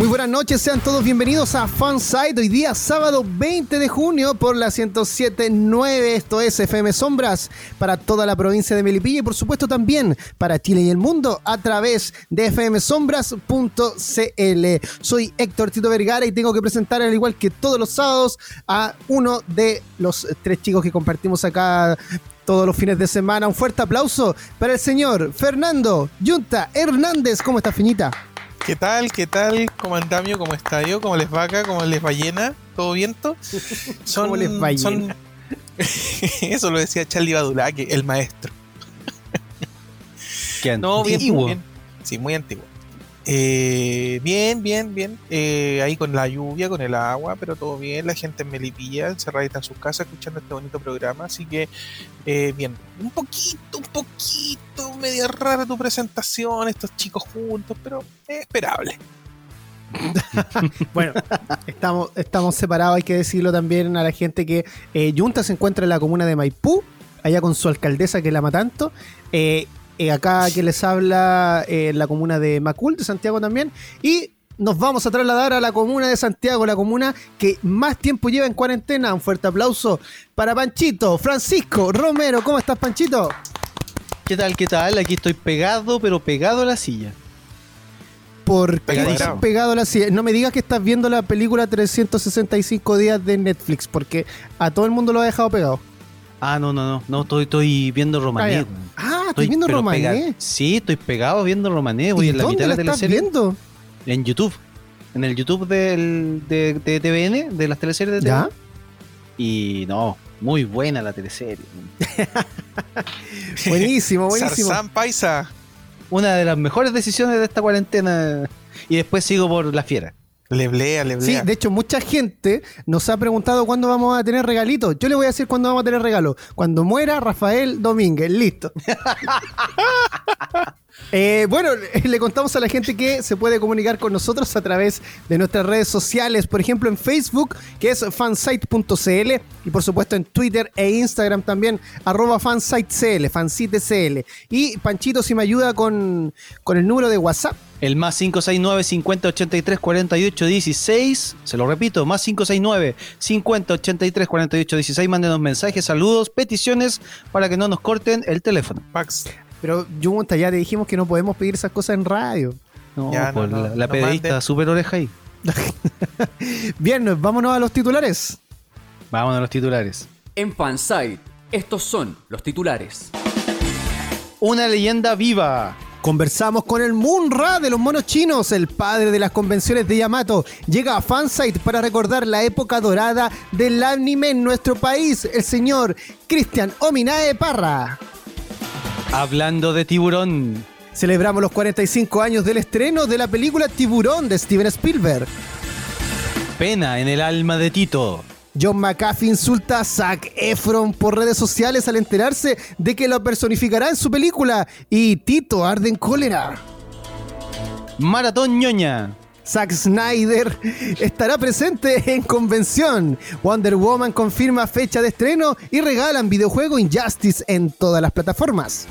Muy buenas noches, sean todos bienvenidos a Fanside. Hoy día, sábado 20 de junio, por la 1079. Esto es FM Sombras para toda la provincia de Melipilla y, por supuesto, también para Chile y el mundo a través de fmsombras.cl. Soy Héctor Tito Vergara y tengo que presentar, al igual que todos los sábados, a uno de los tres chicos que compartimos acá todos los fines de semana. Un fuerte aplauso para el señor Fernando Yunta Hernández. ¿Cómo está, Finita? ¿Qué tal? ¿Qué tal? ¿Cómo andamio? ¿Cómo está yo? ¿Cómo les vaca? ¿Cómo les ballena? ¿Todo viento? Son, ¿Cómo les ballena? Eso lo decía Charlie Badulaque, el maestro. Qué no, antiguo. Bien, Sí, muy antiguo. Eh, bien, bien, bien. Eh, ahí con la lluvia, con el agua, pero todo bien. La gente en Melipilla, encerradita en sus casas, escuchando este bonito programa. Así que, eh, bien. Un poquito, un poquito, media rara tu presentación, estos chicos juntos, pero es esperable. bueno, estamos, estamos separados, hay que decirlo también a la gente que Junta se encuentra en la comuna de Maipú, allá con su alcaldesa que la ama tanto. Eh, acá que les habla en la comuna de Macul, de Santiago también. Y nos vamos a trasladar a la comuna de Santiago, la comuna que más tiempo lleva en cuarentena. Un fuerte aplauso para Panchito, Francisco Romero. ¿Cómo estás, Panchito? ¿Qué tal? ¿Qué tal? Aquí estoy pegado, pero pegado a la silla. ¿Por qué pegado a la silla? No me digas que estás viendo la película 365 días de Netflix, porque a todo el mundo lo ha dejado pegado. Ah, no, no, no, no, estoy, estoy viendo Romané. Ah, estoy viendo Romané. Sí, estoy pegado viendo Romané, voy en la mitad de la, teleserie. viendo? En YouTube. En el YouTube del, de, de TVN, de las teleseries de TVN. ¿Ya? Y no, muy buena la teleserie. buenísimo, buenísimo. Sarzán Paisa. Una de las mejores decisiones de esta cuarentena. Y después sigo por La Fiera. Leblea, leblea. Sí, de hecho, mucha gente nos ha preguntado cuándo vamos a tener regalitos. Yo le voy a decir cuándo vamos a tener regalo. Cuando muera Rafael Domínguez, listo. Eh, bueno, le contamos a la gente que se puede comunicar con nosotros a través de nuestras redes sociales, por ejemplo en Facebook, que es fansite.cl, y por supuesto en Twitter e Instagram también, arroba fansitecl, fansitecl. Y Panchito, si me ayuda con, con el número de WhatsApp. El más 569 50 83 48 16. Se lo repito, más 569 50 83 48 16. Mándenos mensajes, saludos, peticiones para que no nos corten el teléfono. Max. Pero Junta, ya te dijimos que no podemos pedir esas cosas en radio. No, por la, la periodista súper oreja ahí. Bien, vámonos a los titulares. Vámonos a los titulares. En Fanside, estos son los titulares. Una leyenda viva. Conversamos con el Munra de los monos chinos, el padre de las convenciones de Yamato. Llega a Fansite para recordar la época dorada del anime en nuestro país, el señor Cristian Ominae Parra. Hablando de tiburón. Celebramos los 45 años del estreno de la película Tiburón de Steven Spielberg. Pena en el alma de Tito. John McAfee insulta a Zac Efron por redes sociales al enterarse de que lo personificará en su película y Tito arde en cólera. Maratón ñoña. Zack Snyder estará presente en convención. Wonder Woman confirma fecha de estreno y regalan videojuego Injustice en todas las plataformas.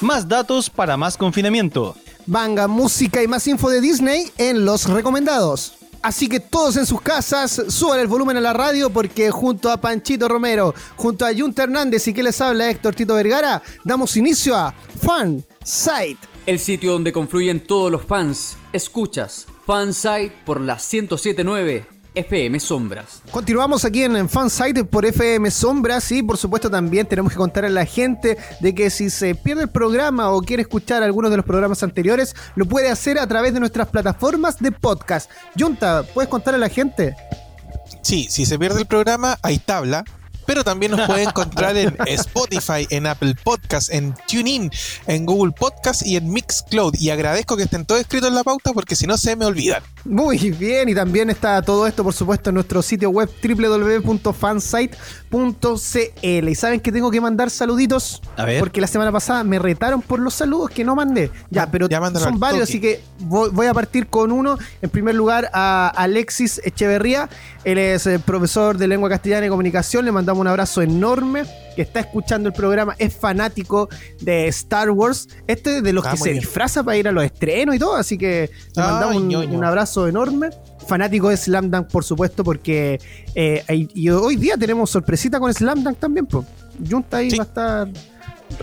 Más datos para más confinamiento. Manga, música y más info de Disney en los recomendados. Así que todos en sus casas, suban el volumen a la radio porque junto a Panchito Romero, junto a Junta Hernández y que les habla Héctor Tito Vergara, damos inicio a Fan Site. El sitio donde confluyen todos los fans. Escuchas Fansite por la 1079 FM Sombras. Continuamos aquí en Fansite por FM Sombras y por supuesto también tenemos que contar a la gente de que si se pierde el programa o quiere escuchar algunos de los programas anteriores, lo puede hacer a través de nuestras plataformas de podcast. Junta, ¿puedes contar a la gente? Sí, si se pierde el programa, hay tabla pero también nos puede encontrar en Spotify, en Apple Podcast, en TuneIn, en Google Podcast y en Mixcloud. Y agradezco que estén todos escritos en la pauta porque si no se me olvidan. Muy bien, y también está todo esto, por supuesto, en nuestro sitio web www.fansite.cl. Y saben que tengo que mandar saluditos, A ver. porque la semana pasada me retaron por los saludos que no mandé. Ya, pero Ya son varios, así que voy, voy a partir con uno. En primer lugar, a Alexis Echeverría. Él es eh, profesor de lengua castellana y comunicación. Le mandamos un abrazo enorme. Que está escuchando el programa, es fanático de Star Wars. Este de los Ah, que se bien. disfraza para ir a los estrenos y todo. Así que le Ay, mandamos un abrazo enorme. Fanático de Slam Dunk, por supuesto, porque eh, y hoy día tenemos sorpresita con Slam Dunk también. Pues. Junta ahí Sí. va a estar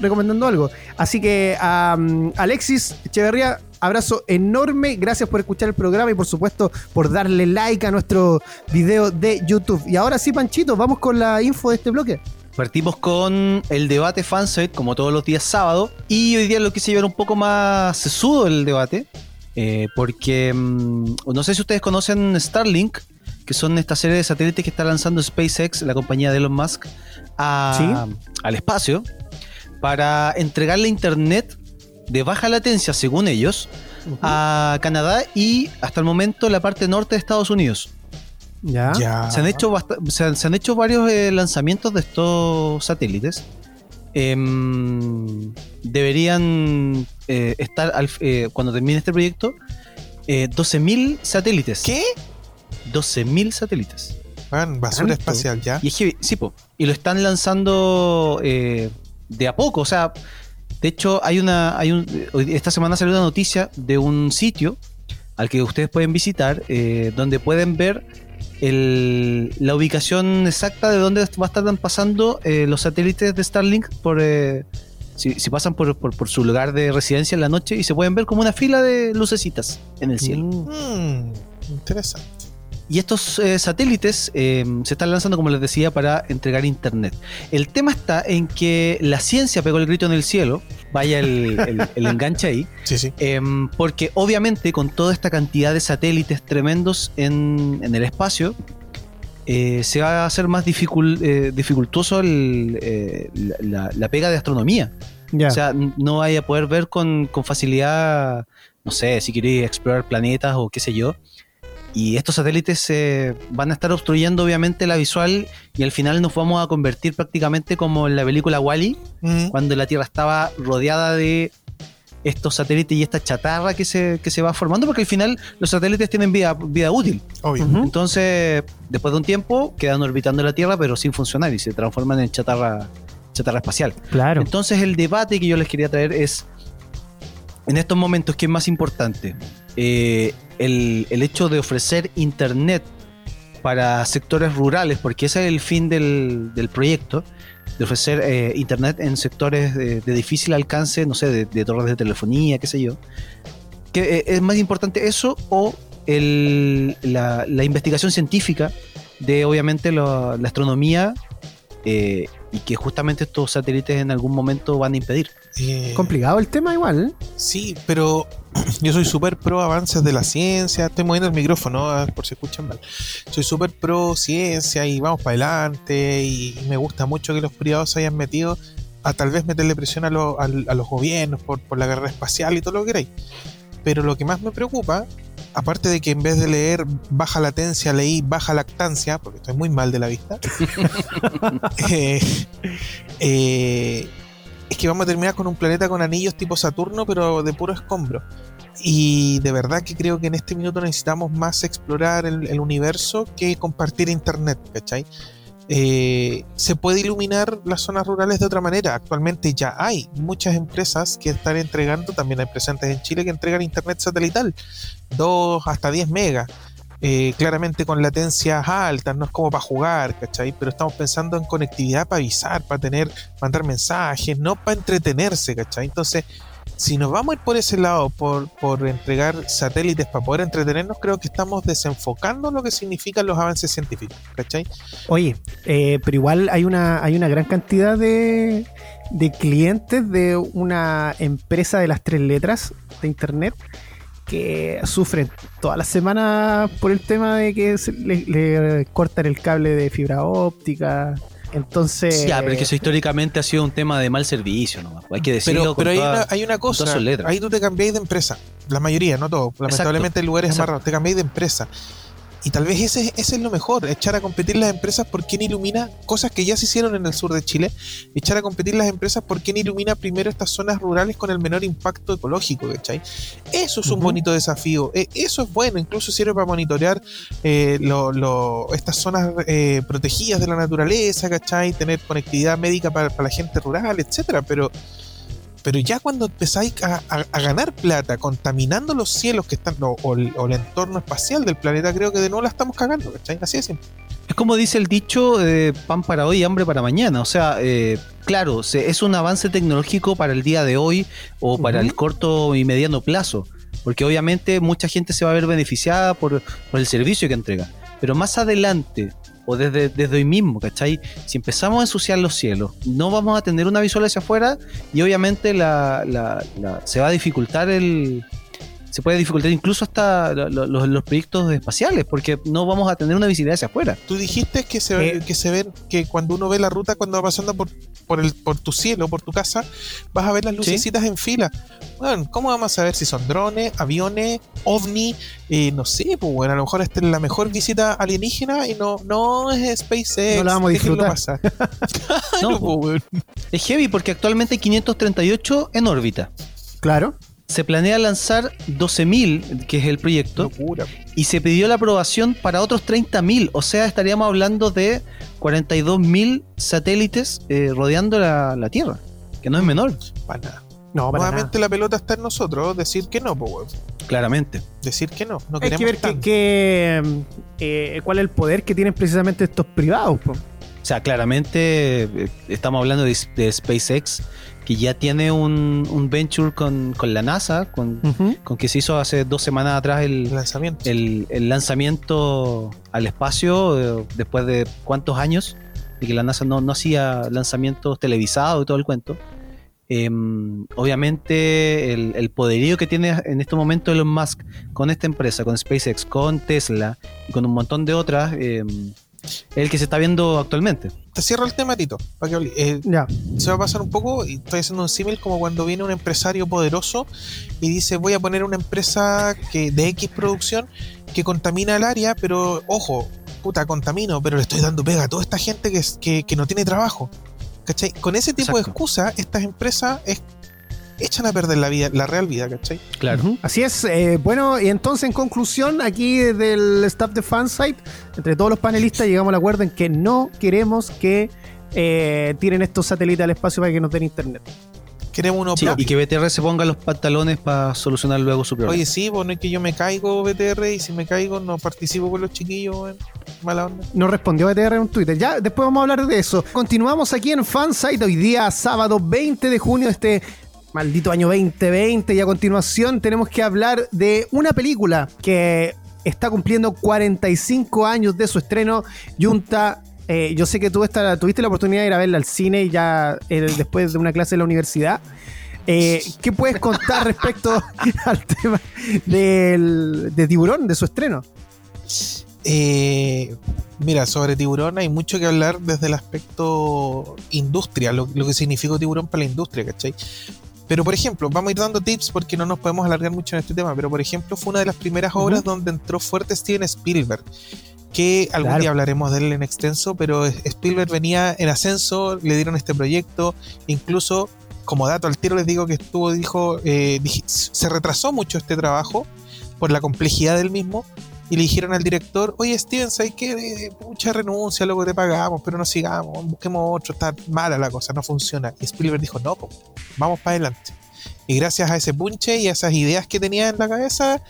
recomendando algo. Así que a Alexis Echeverría, abrazo enorme. Gracias por escuchar el programa y por supuesto por darle like a nuestro video de YouTube. Y ahora sí, Panchito, vamos con la info de este bloque. Partimos con el debate fansite, como todos los días sábado. Y hoy día lo quise llevar un poco más sesudo el debate. Eh, porque mm, no sé si ustedes conocen Starlink, que son esta serie de satélites que está lanzando SpaceX, la compañía de Elon Musk, a- al espacio, para entregarle internet de baja latencia, según ellos, a Canadá y hasta el momento la parte norte de Estados Unidos. Ya. Ya. Se han hecho, se han, se han hecho varios eh, lanzamientos de estos satélites. Em, deberían eh, estar, al- eh, cuando termine este proyecto, eh, 12.000 satélites. ¿Qué? 12.000 satélites. Van, basura ¿Tanto? espacial ya. Y es que, sí, po, y lo están lanzando eh, de a poco. O sea, de hecho, hay una. Hay un, esta semana salió una noticia de un sitio al que ustedes pueden visitar, eh, donde pueden ver el- la ubicación exacta de dónde va a estar pasando eh, los satélites de Starlink por. eh, si, pasan por, por- por su lugar de residencia en la noche y se pueden ver como una fila de lucecitas en el cielo. Mm, interesante. Y estos eh, satélites eh, se están lanzando, como les decía, para entregar internet. El tema está en que la ciencia pegó el grito en el cielo, vaya el, el- el enganche ahí, Sí, sí. em, porque obviamente con toda esta cantidad de satélites tremendos en, en el espacio, eh, se va a hacer más eh, dificultoso el, eh, la, pega de astronomía. O sea, no vaya a poder ver con, con facilidad, no sé, si queréis explorar planetas o qué sé yo. Y estos satélites eh, van a estar obstruyendo obviamente la visual y al final nos vamos a convertir prácticamente como en la película Wally, Mm, cuando la Tierra estaba rodeada de estos satélites y esta chatarra que se, que se va formando, porque al final los satélites tienen vida, vida útil. obvio. Entonces, después de un tiempo, quedan orbitando la Tierra, pero sin funcionar y se transforman en chatarra, chatarra espacial. Claro. Entonces el debate que yo les quería traer es, en estos momentos, ¿qué es más importante? Eh, el, el hecho de ofrecer internet para sectores rurales, porque ese es el fin del, del proyecto, de ofrecer eh, internet en sectores de, de difícil alcance, no sé, de, torres de telefonía, qué sé yo. ¿Qué, eh, ¿Es más importante eso o el- la, investigación científica de, obviamente, la- la astronomía eh, y que justamente estos satélites en algún momento van a impedir. Eh, Complicado el tema igual. ¿eh? Sí, pero yo soy súper pro avances de la ciencia. Estoy moviendo el micrófono por si escuchan mal. Soy súper pro ciencia y vamos para adelante. Y me gusta mucho que los privados se hayan metido a tal vez meterle presión a, lo- a los gobiernos por, por la carrera espacial y todo lo que queráis. Pero lo que más me preocupa, aparte de que en vez de leer baja latencia, leí baja lactancia, porque estoy muy mal de la vista, eh, eh, es que vamos a terminar con un planeta con anillos tipo Saturno, pero de puro escombro. Y de verdad que creo que en este minuto necesitamos más explorar el, universo que compartir internet, ¿cachai? Eh, se puede iluminar las zonas rurales de otra manera. Actualmente ya hay muchas empresas que están entregando, también hay presentes en Chile, que entregan internet satelital, 2 hasta 10 megas. Eh, claramente con latencias altas, no es como para jugar, ¿cachai? Pero estamos pensando en conectividad para avisar, para tener, mandar mensajes, no para entretenerse, ¿cachai? Entonces, si nos vamos a ir por ese lado, por, por entregar satélites para poder entretenernos, creo que estamos desenfocando lo que significan los avances científicos, ¿cachai? Oye, eh, pero igual hay una, hay una gran cantidad de, de clientes de una empresa de las tres letras de internet que sufren toda la semana por el tema de que se le, le cortan el cable de fibra óptica. Entonces. Ya, pero es que eso históricamente ha sido un tema de mal servicio, ¿no? Hay que decirlo. Pero, hay, toda- una, hay una cosa, todas ahí tú te cambiáis de empresa, la mayoría, no todo, lamentablemente lugares exacto. amarrados, te cambiáis de empresa. Y tal vez ese, ese es lo mejor, echar a competir las empresas por quién ilumina cosas que ya se hicieron en el sur de Chile, echar a competir las empresas por quién ilumina primero estas zonas rurales con el menor impacto ecológico, ¿cachai? Eso es un bonito desafío, eh, eso es bueno, incluso sirve para monitorear eh, lo- lo- estas zonas eh, protegidas de la naturaleza, ¿cachai? Tener conectividad médica para, para la gente rural, etcétera, pero pero ya cuando empezáis a, a- a ganar plata contaminando los cielos que están, o, o el, o el entorno espacial del planeta, creo que de nuevo la estamos cagando, ¿cachai? Así de simple. Es como dice el dicho, eh, pan para hoy y hambre para mañana. O sea, eh, claro, se- es un avance tecnológico para el día de hoy o para el corto y mediano plazo. Porque obviamente mucha gente se va a ver beneficiada por, por el servicio que entrega. Pero más adelante, o desde, desde hoy mismo, ¿cachai? Si empezamos a ensuciar los cielos, no vamos a tener una visual hacia afuera y obviamente la, la- la- se va a dificultar el... Se puede dificultar incluso hasta lo- lo- los, los proyectos espaciales, porque no vamos a tener una visibilidad hacia afuera. Tú dijiste que se, ve- Eh. que se ven, que cuando uno ve la ruta, cuando va pasando por, por, el, por tu cielo, por tu casa, vas a ver las lucecitas en fila. Bueno, ¿cómo vamos a saber si son drones, aviones, ovni? Eh, no sé, pues bueno, a lo mejor esta es la mejor visita alienígena y no, no es SpaceX. No la vamos a disfrutar. pasar. No, Claro, pues. Es heavy porque actualmente hay 538 en órbita. Claro. Se planea lanzar 12.000, que es el proyecto, Locura. y se pidió la aprobación para otros 30.000. O sea, estaríamos hablando de 42.000 satélites eh, rodeando la, la Tierra, que no es menor, Para nada. No, para nada. Nuevamente la pelota está en nosotros, decir que no, pues, claramente. Decir que no. No Hay queremos que ver que, que, eh, cuál es el poder que tienen precisamente estos privados. po. O sea, claramente eh, estamos hablando de, de SpaceX, que ya tiene un, un venture con, con la NASA, con, con que se hizo hace dos semanas atrás el, lanzamiento. el, el lanzamiento al espacio eh, después de cuántos años de que la NASA no, no hacía lanzamientos televisados y todo el cuento. Em, obviamente el, el poderío que tiene en este momento Elon Musk con esta empresa, con SpaceX, con Tesla y con un montón de otras, em, el que se está viendo actualmente. Te cierro el tema, Tito. Para que hable- eh, Ya. se va a pasar un poco, y estoy haciendo un símil como cuando viene un empresario poderoso y dice voy a poner una empresa que de X producción que contamina el área, pero ojo, puta, contamino, pero le estoy dando pega a toda esta gente que, es- que, que no tiene trabajo. ¿Cachai? Con ese tipo de excusa, estas empresas es- echan a perder la vida, la real vida, ¿cachai? Claro. Así es. eh, bueno, y entonces en conclusión, aquí del staff de Fansite, entre todos los panelistas, llegamos al acuerdo en que no queremos que eh, tiren estos satélites al espacio para que nos den internet. Queremos uno Sí, y que BTR se ponga los pantalones para solucionar luego su problema. Oye, sí, pues no es que yo me caigo BTR y si me caigo no participo con los chiquillos, weón. mala onda. Nos respondió BTR en un Twitter. Ya, después vamos a hablar de eso. Continuamos aquí en Fansite hoy día, sábado 20 de junio este maldito año 2020. Y a continuación tenemos que hablar de una película que está cumpliendo 45 años de su estreno. Junta. eh, yo sé que tú esta- tuviste la oportunidad de ir a verla al cine ya eh, después de una clase en la universidad. Eh, ¿Qué puedes contar respecto al tema del, de Tiburón, de su estreno? Eh, mira, sobre tiburón hay mucho que hablar desde el aspecto industria, lo, lo que significó tiburón para la industria, ¿cachai? Pero por ejemplo, vamos a ir dando tips porque no nos podemos alargar mucho en este tema, pero por ejemplo fue una de las primeras obras donde entró fuerte Steven Spielberg, que algún Claro. día hablaremos de él en extenso, pero Spielberg venía en ascenso, le dieron este proyecto, incluso como dato al tiro les digo que estuvo, dijo, eh, se retrasó mucho este trabajo por la complejidad del mismo, y le dijeron al director, oye Steven, ¿sabes qué? Eh, Mucha renuncia, luego te pagamos, pero no sigamos, busquemos otro, está mala la cosa, no funciona. Y Spielberg dijo, no, po, vamos para adelante. Y gracias a ese punche y a esas ideas que tenía en la cabeza,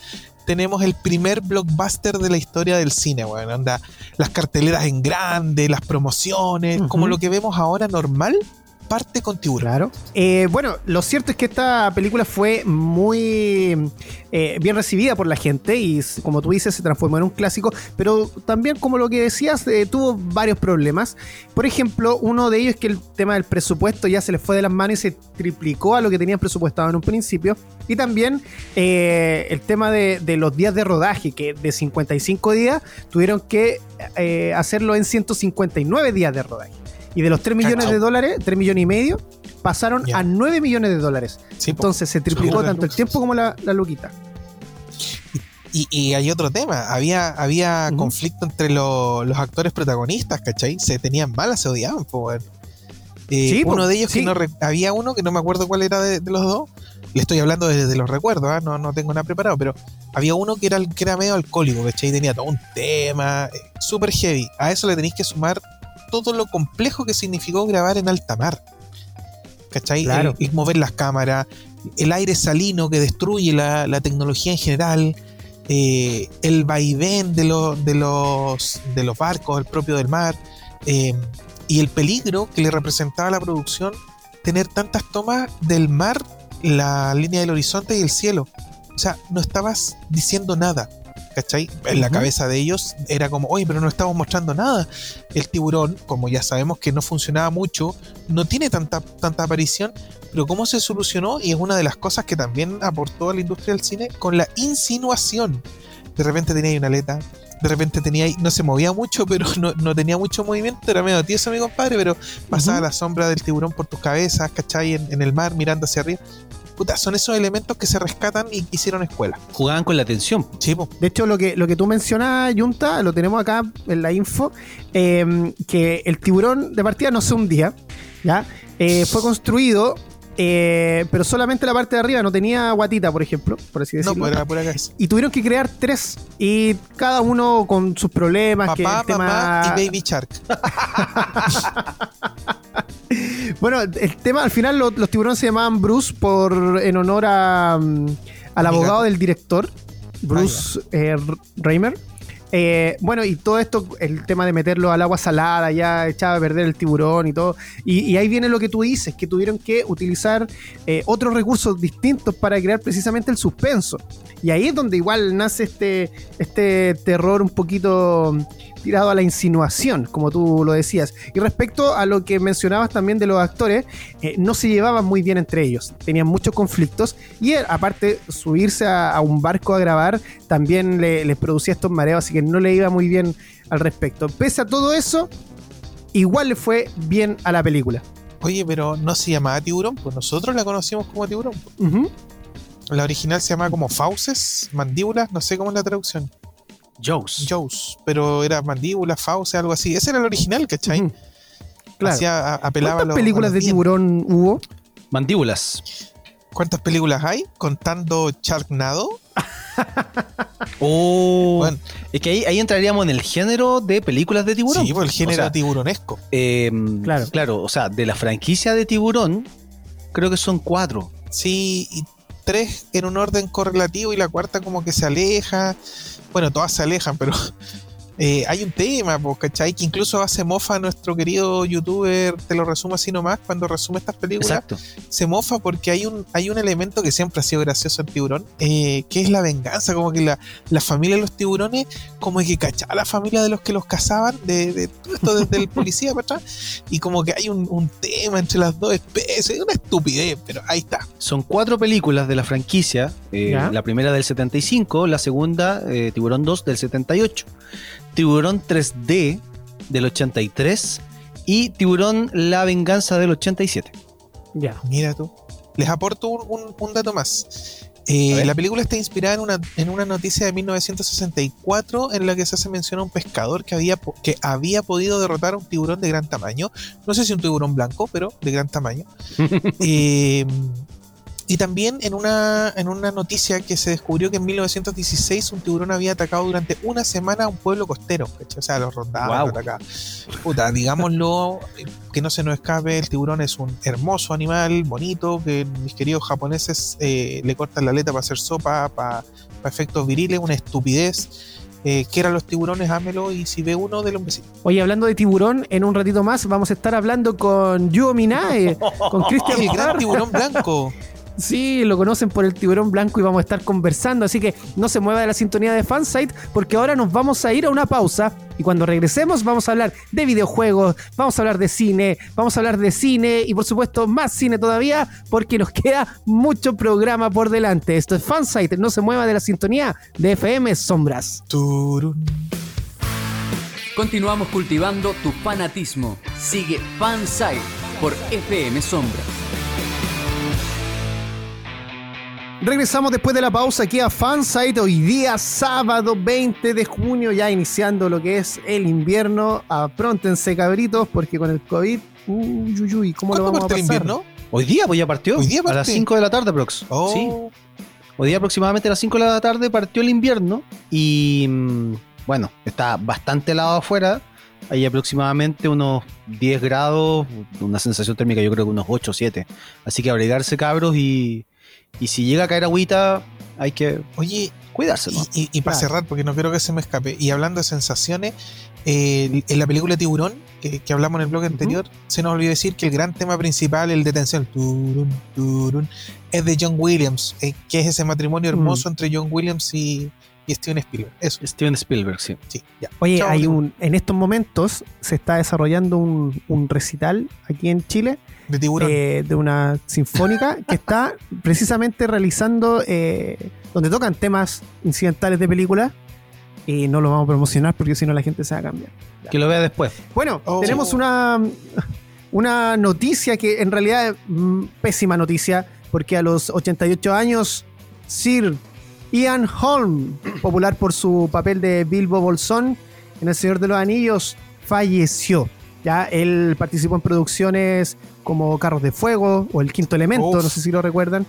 tenemos el primer blockbuster de la historia del cine, weón. Onda, las carteleras en grande, las promociones, como lo que vemos ahora normal, parte con tiburón. Claro. Eh, bueno, lo cierto es que esta película fue muy eh, bien recibida por la gente y como tú dices se transformó en un clásico, pero también como lo que decías eh, tuvo varios problemas. Por ejemplo, uno de ellos es que el tema del presupuesto ya se les fue de las manos y se triplicó a lo que tenían presupuestado en un principio. Y también el tema de, de los días de rodaje, que de 55 días tuvieron que hacerlo en 159 días de rodaje. Y de los 3 millones de dólares, 3 millones y medio, pasaron a 9 millones de dólares. Sí. Entonces se triplicó tanto el tiempo como la, la luquita. Y, y hay otro tema, había, había conflicto entre lo- los actores protagonistas, ¿cachai? Se tenían malas, se odiaban. Eh, Sí, uno de ellos sí. que no re- había uno que no me acuerdo cuál era de, de los dos. Le estoy hablando desde los recuerdos, ¿ah? no, no tengo nada preparado, pero había uno que era, que era medio alcohólico, ¿cachai? Tenía todo un tema eh, súper heavy. A eso le tenéis que sumar todo lo complejo que significó grabar en alta mar. ¿Cachai? Claro. El- el mover las cámaras, el aire salino que destruye la, la tecnología en general, eh, el vaivén de, los de, los, de los barcos, el propio del mar, eh, y el peligro que le representaba a la producción tener tantas tomas del mar, la línea del horizonte y el cielo. O sea, no estabas diciendo nada. ¿Cachai? En la cabeza de ellos era como, oye, pero no estamos mostrando nada. El tiburón, como ya sabemos que no funcionaba mucho, no tiene tanta, tanta aparición, pero cómo se solucionó, y es una de las cosas que también aportó a la industria del cine, con la insinuación. De repente tenía ahí una aleta, de repente tenía ahí, no se movía mucho, pero no, no tenía mucho movimiento, era medio tieso mi compadre, pero pasaba la sombra del tiburón por tus cabezas, ¿cachai? En, en el mar, mirando hacia arriba. Puta, son esos elementos que se rescatan y hicieron escuela. Jugaban con la atención. Sí, po. De hecho, lo que, lo que tú mencionas, Junta, lo tenemos acá en la info, eh, que el tiburón de partida no se hundía, ¿ya? Eh, fue construido, eh, pero solamente la parte de arriba no tenía guatita, por ejemplo, por así No, decirlo. pues era pura cabeza. y tuvieron que crear tres, y cada uno con sus problemas, que Papá, tema... mamá y Baby Shark. Bueno, el tema, al final lo- los tiburones se llamaban Bruce por en honor a, mm, al abogado del director, Bruce eh, Reimer. Eh, bueno, y todo esto, el tema de meterlo al agua salada, ya echaba a perder el tiburón y todo. Y, ahí viene lo que tú dices, que tuvieron que utilizar eh, otros recursos distintos para crear precisamente el suspenso. Y ahí es donde igual nace este, este terror un poquito tirado a la insinuación, como tú lo decías. Y respecto a lo que mencionabas también de los actores, eh, no se llevaban muy bien entre ellos, tenían muchos conflictos y él, aparte subirse a, a un barco a grabar también le, les producía estos mareos, así que no le iba muy bien al respecto. Pese a todo eso, igual le fue bien a la película. Oye, pero no se llamaba tiburón, pues nosotros la conocimos como tiburón. La original se llama como fauces, mandíbulas, no sé cómo es la traducción. Jaws. Jaws, pero era mandíbulas, fauces, algo así. Ese era el original, ¿cachai? Ujú. Claro. Hacía, a- apelaba a ¿Cuántas películas a de tiburón hubo? Mandíbulas. ¿Cuántas películas hay? Contando Sharknado. Oh, Bueno. es que ahí, ahí entraríamos en el género de películas de tiburón. Sí, pues el género O sea, tiburonesco. eh, Claro. claro. o sea, de la franquicia de tiburón, creo que son cuatro. Sí, y tres en un orden correlativo y la cuarta como que se aleja. Bueno, todas se alejan, pero eh, hay un tema, pues, ¿cachai? Que incluso hace mofa nuestro querido youtuber, te lo resumo así nomás, cuando resume estas películas, Exacto. se mofa porque hay un, hay un elemento que siempre ha sido gracioso en Tiburón, eh, que es la venganza, como que la, la familia de los tiburones, como que cachaba a la familia de los que los cazaban, de, de todo esto desde el policía para atrás, y como que hay un, un tema entre las dos especies, es una estupidez, pero ahí está. Son cuatro películas de la franquicia. eh, la primera del 75, la segunda, eh, Tiburón 2 del 78, Tiburón 3D del 83 y Tiburón La Venganza del 87. Ya. Mira tú. Les aporto un, un- un dato más. Eh, la película está inspirada en una, en una noticia de 1964 en la que se hace mención a un pescador que había, que había podido derrotar a un tiburón de gran tamaño. No sé si un tiburón blanco, pero de gran tamaño. Eh, y también en una, en una noticia que se descubrió que en 1916 un tiburón había atacado durante una semana a un pueblo costero. ¿cachai? O sea, los rondaba, los atacaba. Puta, digámoslo, eh, que no se nos escape, el tiburón es un hermoso animal, bonito, que mis queridos japoneses eh, le cortan la aleta para hacer sopa, para efectos viriles, una estupidez. Eh, ¿Qué eran los tiburones? Ámelo y si ve uno, del un besito. Oye, hablando de tiburón, en un ratito más vamos a estar hablando con Yuo Minae, con Christian El gran tiburón blanco. Sí, lo conocen por el tiburón blanco y vamos a estar conversando, así que no se mueva de la sintonía de Fansite porque ahora nos vamos a ir a una pausa y cuando regresemos vamos a hablar de videojuegos, vamos a hablar de cine, vamos a hablar de cine y por supuesto más cine todavía porque nos queda mucho programa por delante. Esto es Fansite, no se mueva de la sintonía de FM Sombras. Turun. Continuamos cultivando tu fanatismo. Sigue Fansite por FM Sombra. Regresamos después de la pausa aquí a Fansite. Hoy día, sábado 20 de junio, ya iniciando lo que es el invierno. Apróntense, cabritos, porque con el COVID, uy, uy, uy, ¿cómo lo ¿Cuándo vamos a pasar? el invierno? Hoy día, pues ya partió. Hoy día A las parte. 5 de la tarde, Prox. Oh, Sí. Hoy día aproximadamente a las 5 de la tarde partió el invierno y mm, bueno, está bastante helado afuera. Hay aproximadamente unos 10 grados, una sensación térmica yo creo que unos 8 o 7. Así que abrigarse cabros y, y si llega a caer agüita hay que Oye, cuidarse, ¿no? y, y- y para Claro. cerrar, porque no quiero que se me escape, y hablando de sensaciones, eh, en la película Tiburón, que, que hablamos en el blog anterior, se nos olvidó decir que el gran tema principal, el de tensión, turun, turun, es de John Williams, eh, que es ese matrimonio hermoso entre John Williams y, y Steven Spielberg. Eso, Steven Spielberg, sí. sí, ya. Oye, Chao, hay un, en estos momentos se está desarrollando un, un recital aquí en Chile De Tiburón. eh, de una sinfónica que está precisamente realizando, eh, donde tocan temas incidentales de películas. Y no lo vamos a promocionar porque si no la gente se va a cambiar. Que lo vea después. Bueno, Oh. tenemos una, una noticia que en realidad es mm, pésima noticia, porque a los 88 años, Sir Ian Holm, popular por su papel de Bilbo Bolsón en El Señor de los Anillos, falleció. Ya, él participó en producciones como Carros de Fuego o El Quinto Elemento, Uf. no sé si lo recuerdan.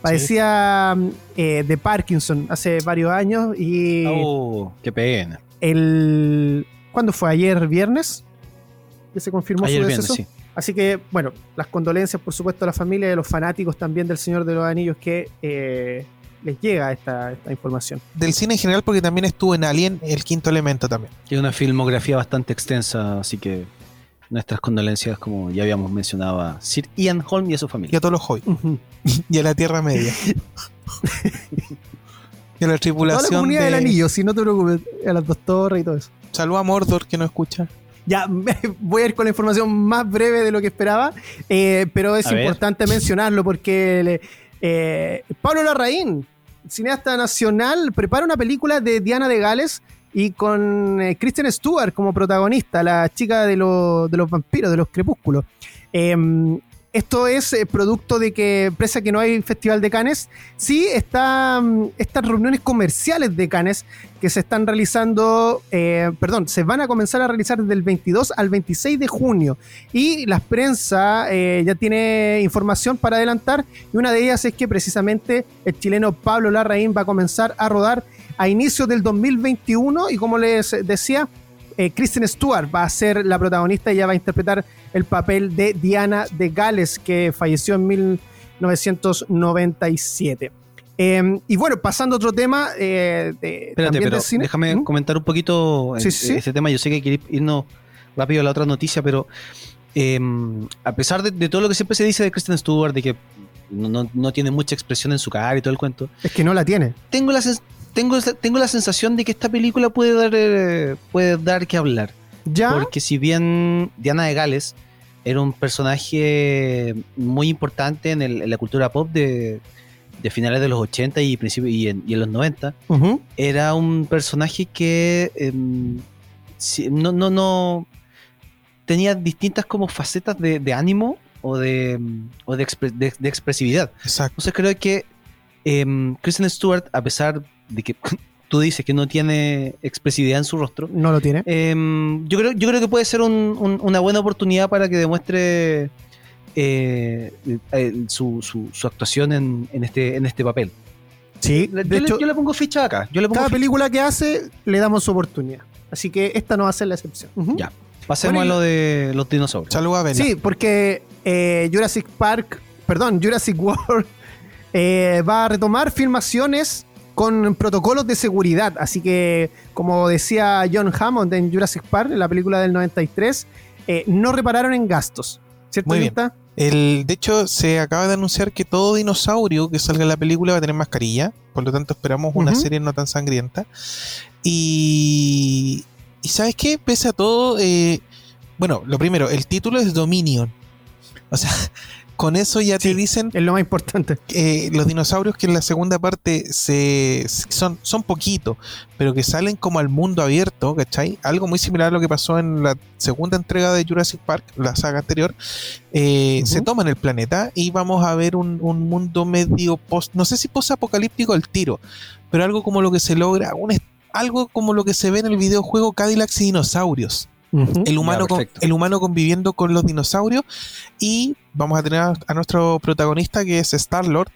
Padecía mm, eh, de Parkinson hace varios años y Oh, qué pena. el. ¿Cuándo fue? ¿Ayer viernes? Que se confirmó Ayer su viernes, deceso. sí. Así que, bueno, las condolencias, por supuesto, a la familia y a los fanáticos también del Señor de los Anillos que eh, les llega esta, esta información. Del cine en general, porque también estuvo en Alien, el quinto elemento también. Tiene una filmografía bastante extensa, así que nuestras condolencias, como ya habíamos mencionado, a Sir Ian Holm y a su Y familia. a todos los. Ujú. Y a la Tierra Media. y a la Toda tripulación la comunidad de... del anillo, si no te preocupes, a las dos torres y todo eso. Salud a Mordor que no escucha. Ya, voy a ir con la información más breve de lo que esperaba, eh, pero es A ver. importante mencionarlo porque le- eh, Pablo Larraín, cineasta nacional, prepara una película de Diana de Gales y con eh, Kristen Stewart como protagonista, la chica de, lo- de los vampiros, de los crepúsculos. Em, esto es eh, producto de que, pese que no hay Festival de Cannes, sí están estas reuniones comerciales de Cannes que se están realizando, eh, perdón, se van a comenzar a realizar desde el 22 al 26 de junio. Y la prensa eh, ya tiene información para adelantar, y una de ellas es que precisamente el chileno Pablo Larraín va a comenzar a rodar a inicios del 2021, y como les decía, eh, Kristen Stewart va a ser la protagonista y ella va a interpretar el papel de Diana de Gales, que falleció en 1997. Eh, y bueno, pasando a otro tema eh, de, Espérate, también pero cine. déjame ¿Mm? comentar un poquito Sí, eh, sí, sí. este tema. Yo sé que quiere irnos rápido a la otra noticia, pero eh, a pesar de, de todo lo que siempre se dice de Kristen Stewart, de que no, no- no tiene mucha expresión en su cara y todo el cuento, Es que no la tiene. tengo la, sens- tengo, tengo la sensación de que esta película puede dar, eh, puede dar que hablar. Ya. Porque si bien Diana de Gales era un personaje muy importante en, el- en la cultura pop de, de finales de los 80 y, principio, y, en, y en los 90, Ujú. era un personaje que em, si- no, no, no tenía distintas como facetas de, de ánimo o de, o de, expre- de- de expresividad. Exacto. Entonces creo que em, Kristen Stewart, a pesar de que tú dices que no tiene expresividad en su rostro, No lo tiene. em, yo, creo, yo creo que puede ser un- un- una buena oportunidad para que demuestre eh, eh, su, su- su actuación en, en este, en este papel. Sí. yo, De le, hecho, yo le pongo ficha acá. Yo le pongo cada ficha. película que hace le damos su oportunidad. Así que esta no va a ser la excepción. Ya. Pasemos Bueno, a lo de los dinosaurios. Salud a Bella. Sí, porque eh, Jurassic Park, perdón, Jurassic World eh, va a retomar filmaciones con protocolos de seguridad. Así que, como decía John Hammond en Jurassic Park, en la película del 93, eh, no repararon en gastos. ¿Cierto, Muy bien. El, de hecho, se acaba de anunciar que todo dinosaurio que salga en la película va a tener mascarilla. Por lo tanto, esperamos una serie no tan sangrienta. Y, y ¿sabes qué? Pese a todo, eh, bueno, lo primero, el título es Dominion. O sea, con eso ya te dicen Es lo más importante. eh, los dinosaurios que en la segunda parte se son, son poquitos, pero que salen como al mundo abierto, ¿cachai? Algo muy similar a lo que pasó en la segunda entrega de Jurassic Park, la saga anterior. eh. Se toman el planeta y vamos a ver un, un mundo medio post, no sé si post-apocalíptico al tiro, pero algo como lo que se logra, un algo como lo que se ve en el videojuego Cadillacs y dinosaurios el humano, Ya, con- el humano conviviendo con los dinosaurios y vamos a tener a, a nuestro protagonista que es Star-Lord,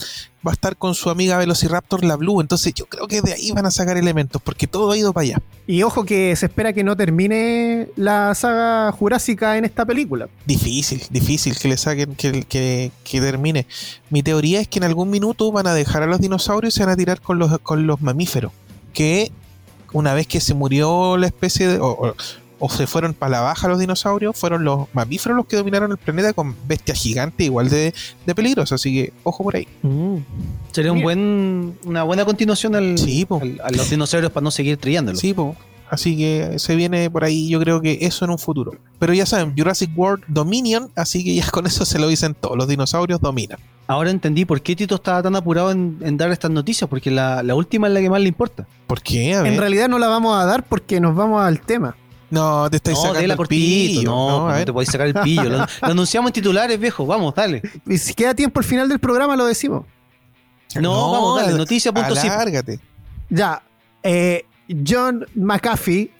va a estar con su amiga Velociraptor, la Blue, entonces yo creo que de ahí van a sacar elementos porque todo ha ido para allá. Y ojo que se espera que no termine la saga jurásica en esta película. Difícil, difícil que le saquen, que, que, que termine. Mi teoría es que en algún minuto van a dejar a los dinosaurios y se van a tirar con los, con los mamíferos, que una vez que se murió la especie de... o- o- o se fueron para la baja los dinosaurios, fueron los mamíferos los que dominaron el planeta con bestias gigantes igual de, de peligrosas. Así que ojo por ahí. Sería un buen, una buena continuación al, Sí, al- a los dinosaurios para no seguir trillándolos. Sí, po. Así que se viene por ahí, yo creo que eso en un futuro. Pero ya saben, Jurassic World Dominion, así que ya con eso se lo dicen todos, los dinosaurios dominan. Ahora entendí por qué Tito estaba tan apurado en, en dar estas noticias, porque la, la última es la que más le importa. ¿Por qué? A ver. En realidad no la vamos a dar porque nos vamos al tema. No, te estáis No, sacando el cortito, pillo, no, ¿no? Pues no te podéis sacar el pillo. Lo, lo anunciamos en titulares, viejo. Vamos, dale. Y si queda tiempo al final del programa lo decimos. No, vamos, dale. Noticia.zip. Alárgate. Ya. eh, John McAfee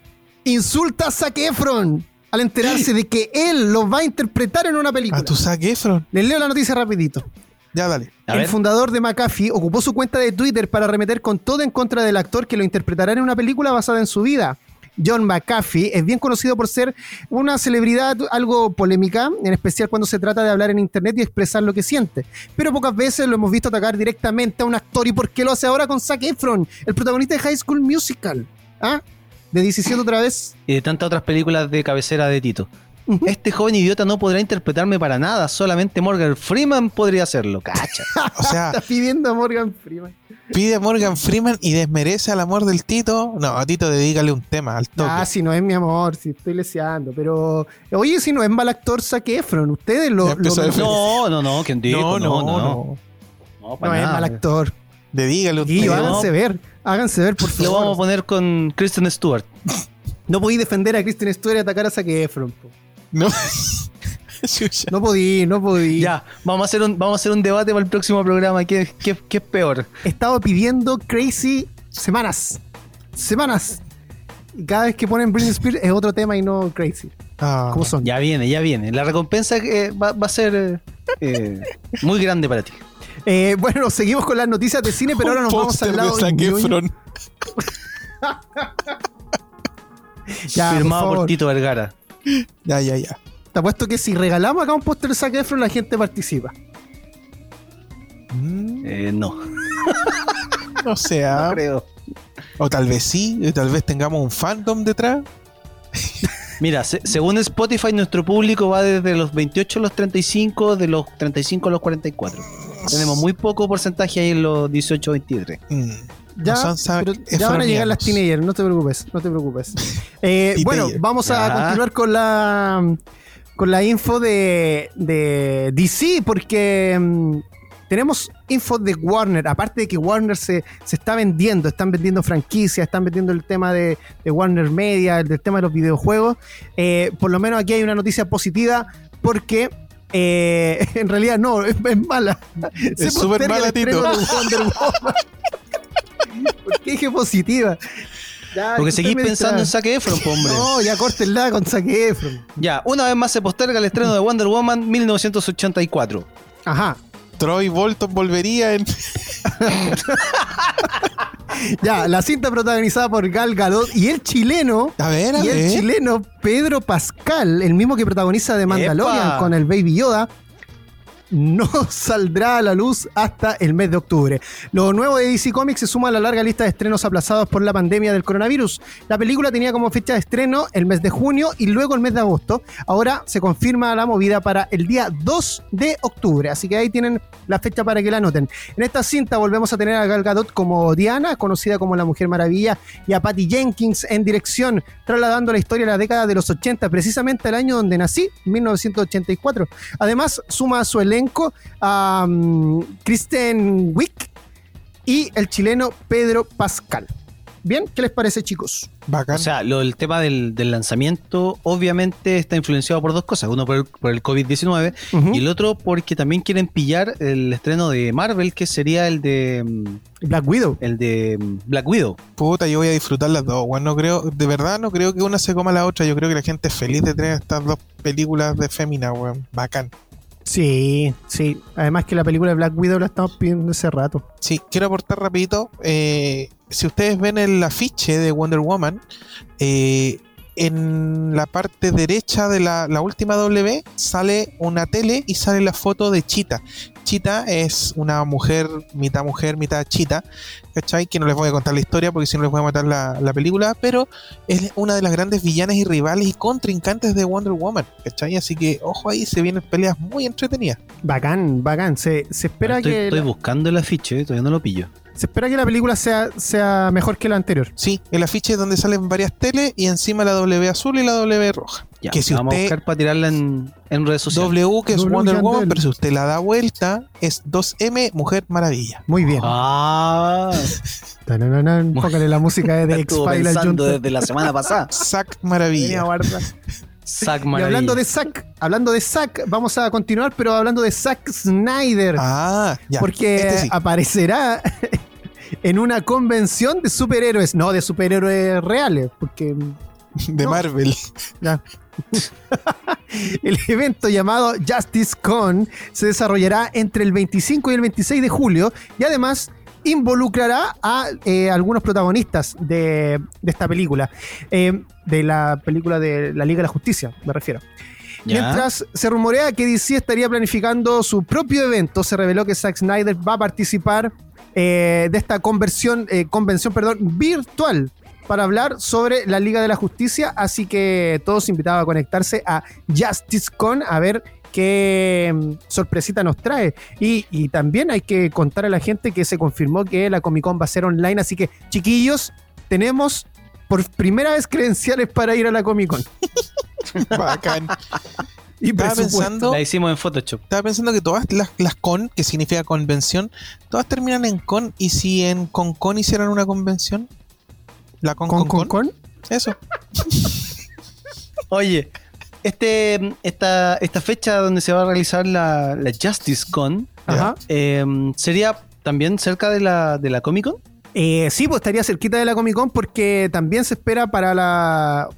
insulta a Zac Efron al enterarse de que él lo va a interpretar en una película. A tu Zac Efron. Les leo la noticia rapidito. Ya, dale. A el ver. fundador de McAfee ocupó su cuenta de Twitter para remeter con todo en contra del actor que lo interpretará en una película basada en su vida. John McAfee es bien conocido por ser una celebridad algo polémica, en especial cuando se trata de hablar en internet y expresar lo que siente. Pero pocas veces lo hemos visto atacar directamente a un actor. ¿Y por qué lo hace ahora con Zac Efron, el protagonista de High School Musical? ¿Ah? ¿De 17 otra vez? Y de tantas otras películas de cabecera de Tito. Este joven idiota no podrá interpretarme para nada, solamente Morgan Freeman podría hacerlo, cacha. O sea, Está pidiendo a Morgan Freeman. Pide a Morgan Freeman y desmerece al amor del Tito. No, a Tito dedícale un tema al toque. Ah, si no es mi amor, si estoy leseando. Pero, oye, si no es mal actor Zac Efron, ustedes lo. Lo- No, no, no, ¿quién dijo? no, no, no, No, no para es mal actor. Dedígale un Guillo, tema. háganse ver. Háganse ver, por Lo favor. vamos a poner con Kristen Stewart. No podí defender a Kristen Stewart y atacar a Zac Efron. po. No. No podí, no podí. Ya, vamos a hacer un, vamos a hacer un debate para el próximo programa. ¿Qué, qué, qué es peor? Estaba pidiendo Crazy semanas. Semanas. Y cada vez que ponen Britney Spears es otro tema y no Crazy. Ah, ¿Cómo son? Ya viene, ya viene. La recompensa eh, va, va a ser eh, eh, muy grande para ti. Eh, bueno, seguimos con las noticias de cine, pero ahora nos vamos al lado de. Ya, por Firmado por, favor. Tito Vergara. Ya, ya, ya. Te apuesto que si regalamos acá un póster de Zac Efron, la gente participa. Mm, Eh, no, no sé, ah. creo. o tal vez sí, o tal vez tengamos un fandom detrás. Mira, se- según Spotify, nuestro público va desde los 28 a los 35, de los 35 a los 44. Tenemos muy poco porcentaje ahí en los 18 23. Mm, Ya, no pero van a llegar las teenagers, no te preocupes, no te preocupes. Eh, bueno, vamos a Ya. continuar con la con la info de, de DC, porque mm, tenemos info de Warner, aparte de que Warner se, se está vendiendo, están vendiendo franquicias, están vendiendo el tema de, de Warner Media, el del tema de los videojuegos. Eh, por lo menos aquí hay una noticia positiva, porque eh, en realidad no, es, es mala. Es súper mala, Tito. de Wonder Woman. ¿Por qué dije positiva? Ya, Porque seguís pensando en. Zac Efron, po, hombre. No, ya córtenla con Zac Efron. Ya, una vez más se posterga el estreno de Wonder Woman 1984. Ajá. Troy Bolton volvería en. Ya, la cinta protagonizada por Gal Gadot y el chileno. A ver, a Y el chileno Pedro Pascal, el mismo que protagoniza de Mandalorian ¡Epa! con el Baby Yoda, no saldrá a la luz hasta el mes de octubre. Lo nuevo de DC Comics se suma a la larga lista de estrenos aplazados por la pandemia del coronavirus. La película tenía como fecha de estreno el mes de junio y luego el mes de agosto. Ahora se confirma la movida para el día 2 de octubre, así que ahí tienen la fecha para que la anoten. En esta cinta volvemos a tener a Gal Gadot como Diana, conocida como la Mujer Maravilla, y a Patty Jenkins en dirección, trasladando la historia a la década de los 80, precisamente el año donde nací, 1984. Además, suma a su elenco elenco a mm, Kristen Wick y el chileno Pedro Pascal. Bien, ¿qué les parece, chicos? Bacán. O sea, lo, el tema del, del lanzamiento obviamente está influenciado por dos cosas. Uno por el, por el COVID-19 Ujú. y el otro porque también quieren pillar el estreno de Marvel, que sería el de mm, Black Widow. el de mm, Black Widow. Puta, yo voy a disfrutar las dos, weón. No creo, de verdad no creo que una se coma la otra. Yo creo que la gente es feliz de tener estas dos películas de fémina, weón. Bacán. Sí, sí. Además que la película de Black Widow la estamos pidiendo hace rato. Sí, quiero aportar rapidito. eh, si ustedes ven el afiche de Wonder Woman, eh, en la parte derecha de la, la última W sale una tele y sale la foto de Chita. Chita es una mujer, mitad mujer, mitad chita, ¿cachai? Que no les voy a contar la historia porque si no les voy a matar la, la película, pero es una de las grandes villanas y rivales y contrincantes de Wonder Woman, ¿cachai? Así que ojo ahí, se vienen peleas muy entretenidas. Bacán, bacán. Se, se espera estoy, que estoy la, buscando el afiche, todavía no lo pillo. se espera que la película sea, sea mejor que la anterior. Sí, el afiche es donde salen varias teles y encima la W azul y la W roja. Ya, que si vamos a usted buscar para tirarla en, en redes sociales. W que es W Wonder. Woman, pero si usted la da vuelta es 2M Mujer Maravilla. Muy bien. Ah, Póngale la música de The X-Files desde la semana pasada. Zack Maravilla. Zack Y Maravilla. hablando de Zack, hablando de Zack, vamos a continuar, pero hablando de Zack Snyder. Ah, ya. porque Este sí. aparecerá en una convención de superhéroes, no de superhéroes reales, porque de no. Marvel. ya. el evento llamado Justice Con se desarrollará entre el 25 y el 26 de julio y además involucrará a eh, algunos protagonistas de, de esta película, eh, de la película de la Liga de la Justicia, me refiero. Mientras se rumorea que DC estaría planificando su propio evento, se reveló que Zack Snyder va a participar eh, de esta conversión, convención perdón, virtual para hablar sobre la Liga de la Justicia. Así que todos invitados a conectarse a JusticeCon a ver qué mm, sorpresita nos trae. Y, y también hay que contar a la gente que se confirmó que la Comic Con va a ser online. Así que, chiquillos, tenemos por primera vez credenciales para ir a la Comic Con. Bacán. Y Estaba pensando, La hicimos en Photoshop. estaba pensando que todas las, las con, que significa convención, todas terminan en con. ¿Y si en con con hicieran una convención? La con ¿Con, con, con? Eso. Oye, este, esta, esta fecha donde se va a realizar la, la Justice Con Ajá. eh, sería también cerca de la, de la Comic Con. Eh, sí, pues estaría cerquita de la Comic Con porque también se espera para la,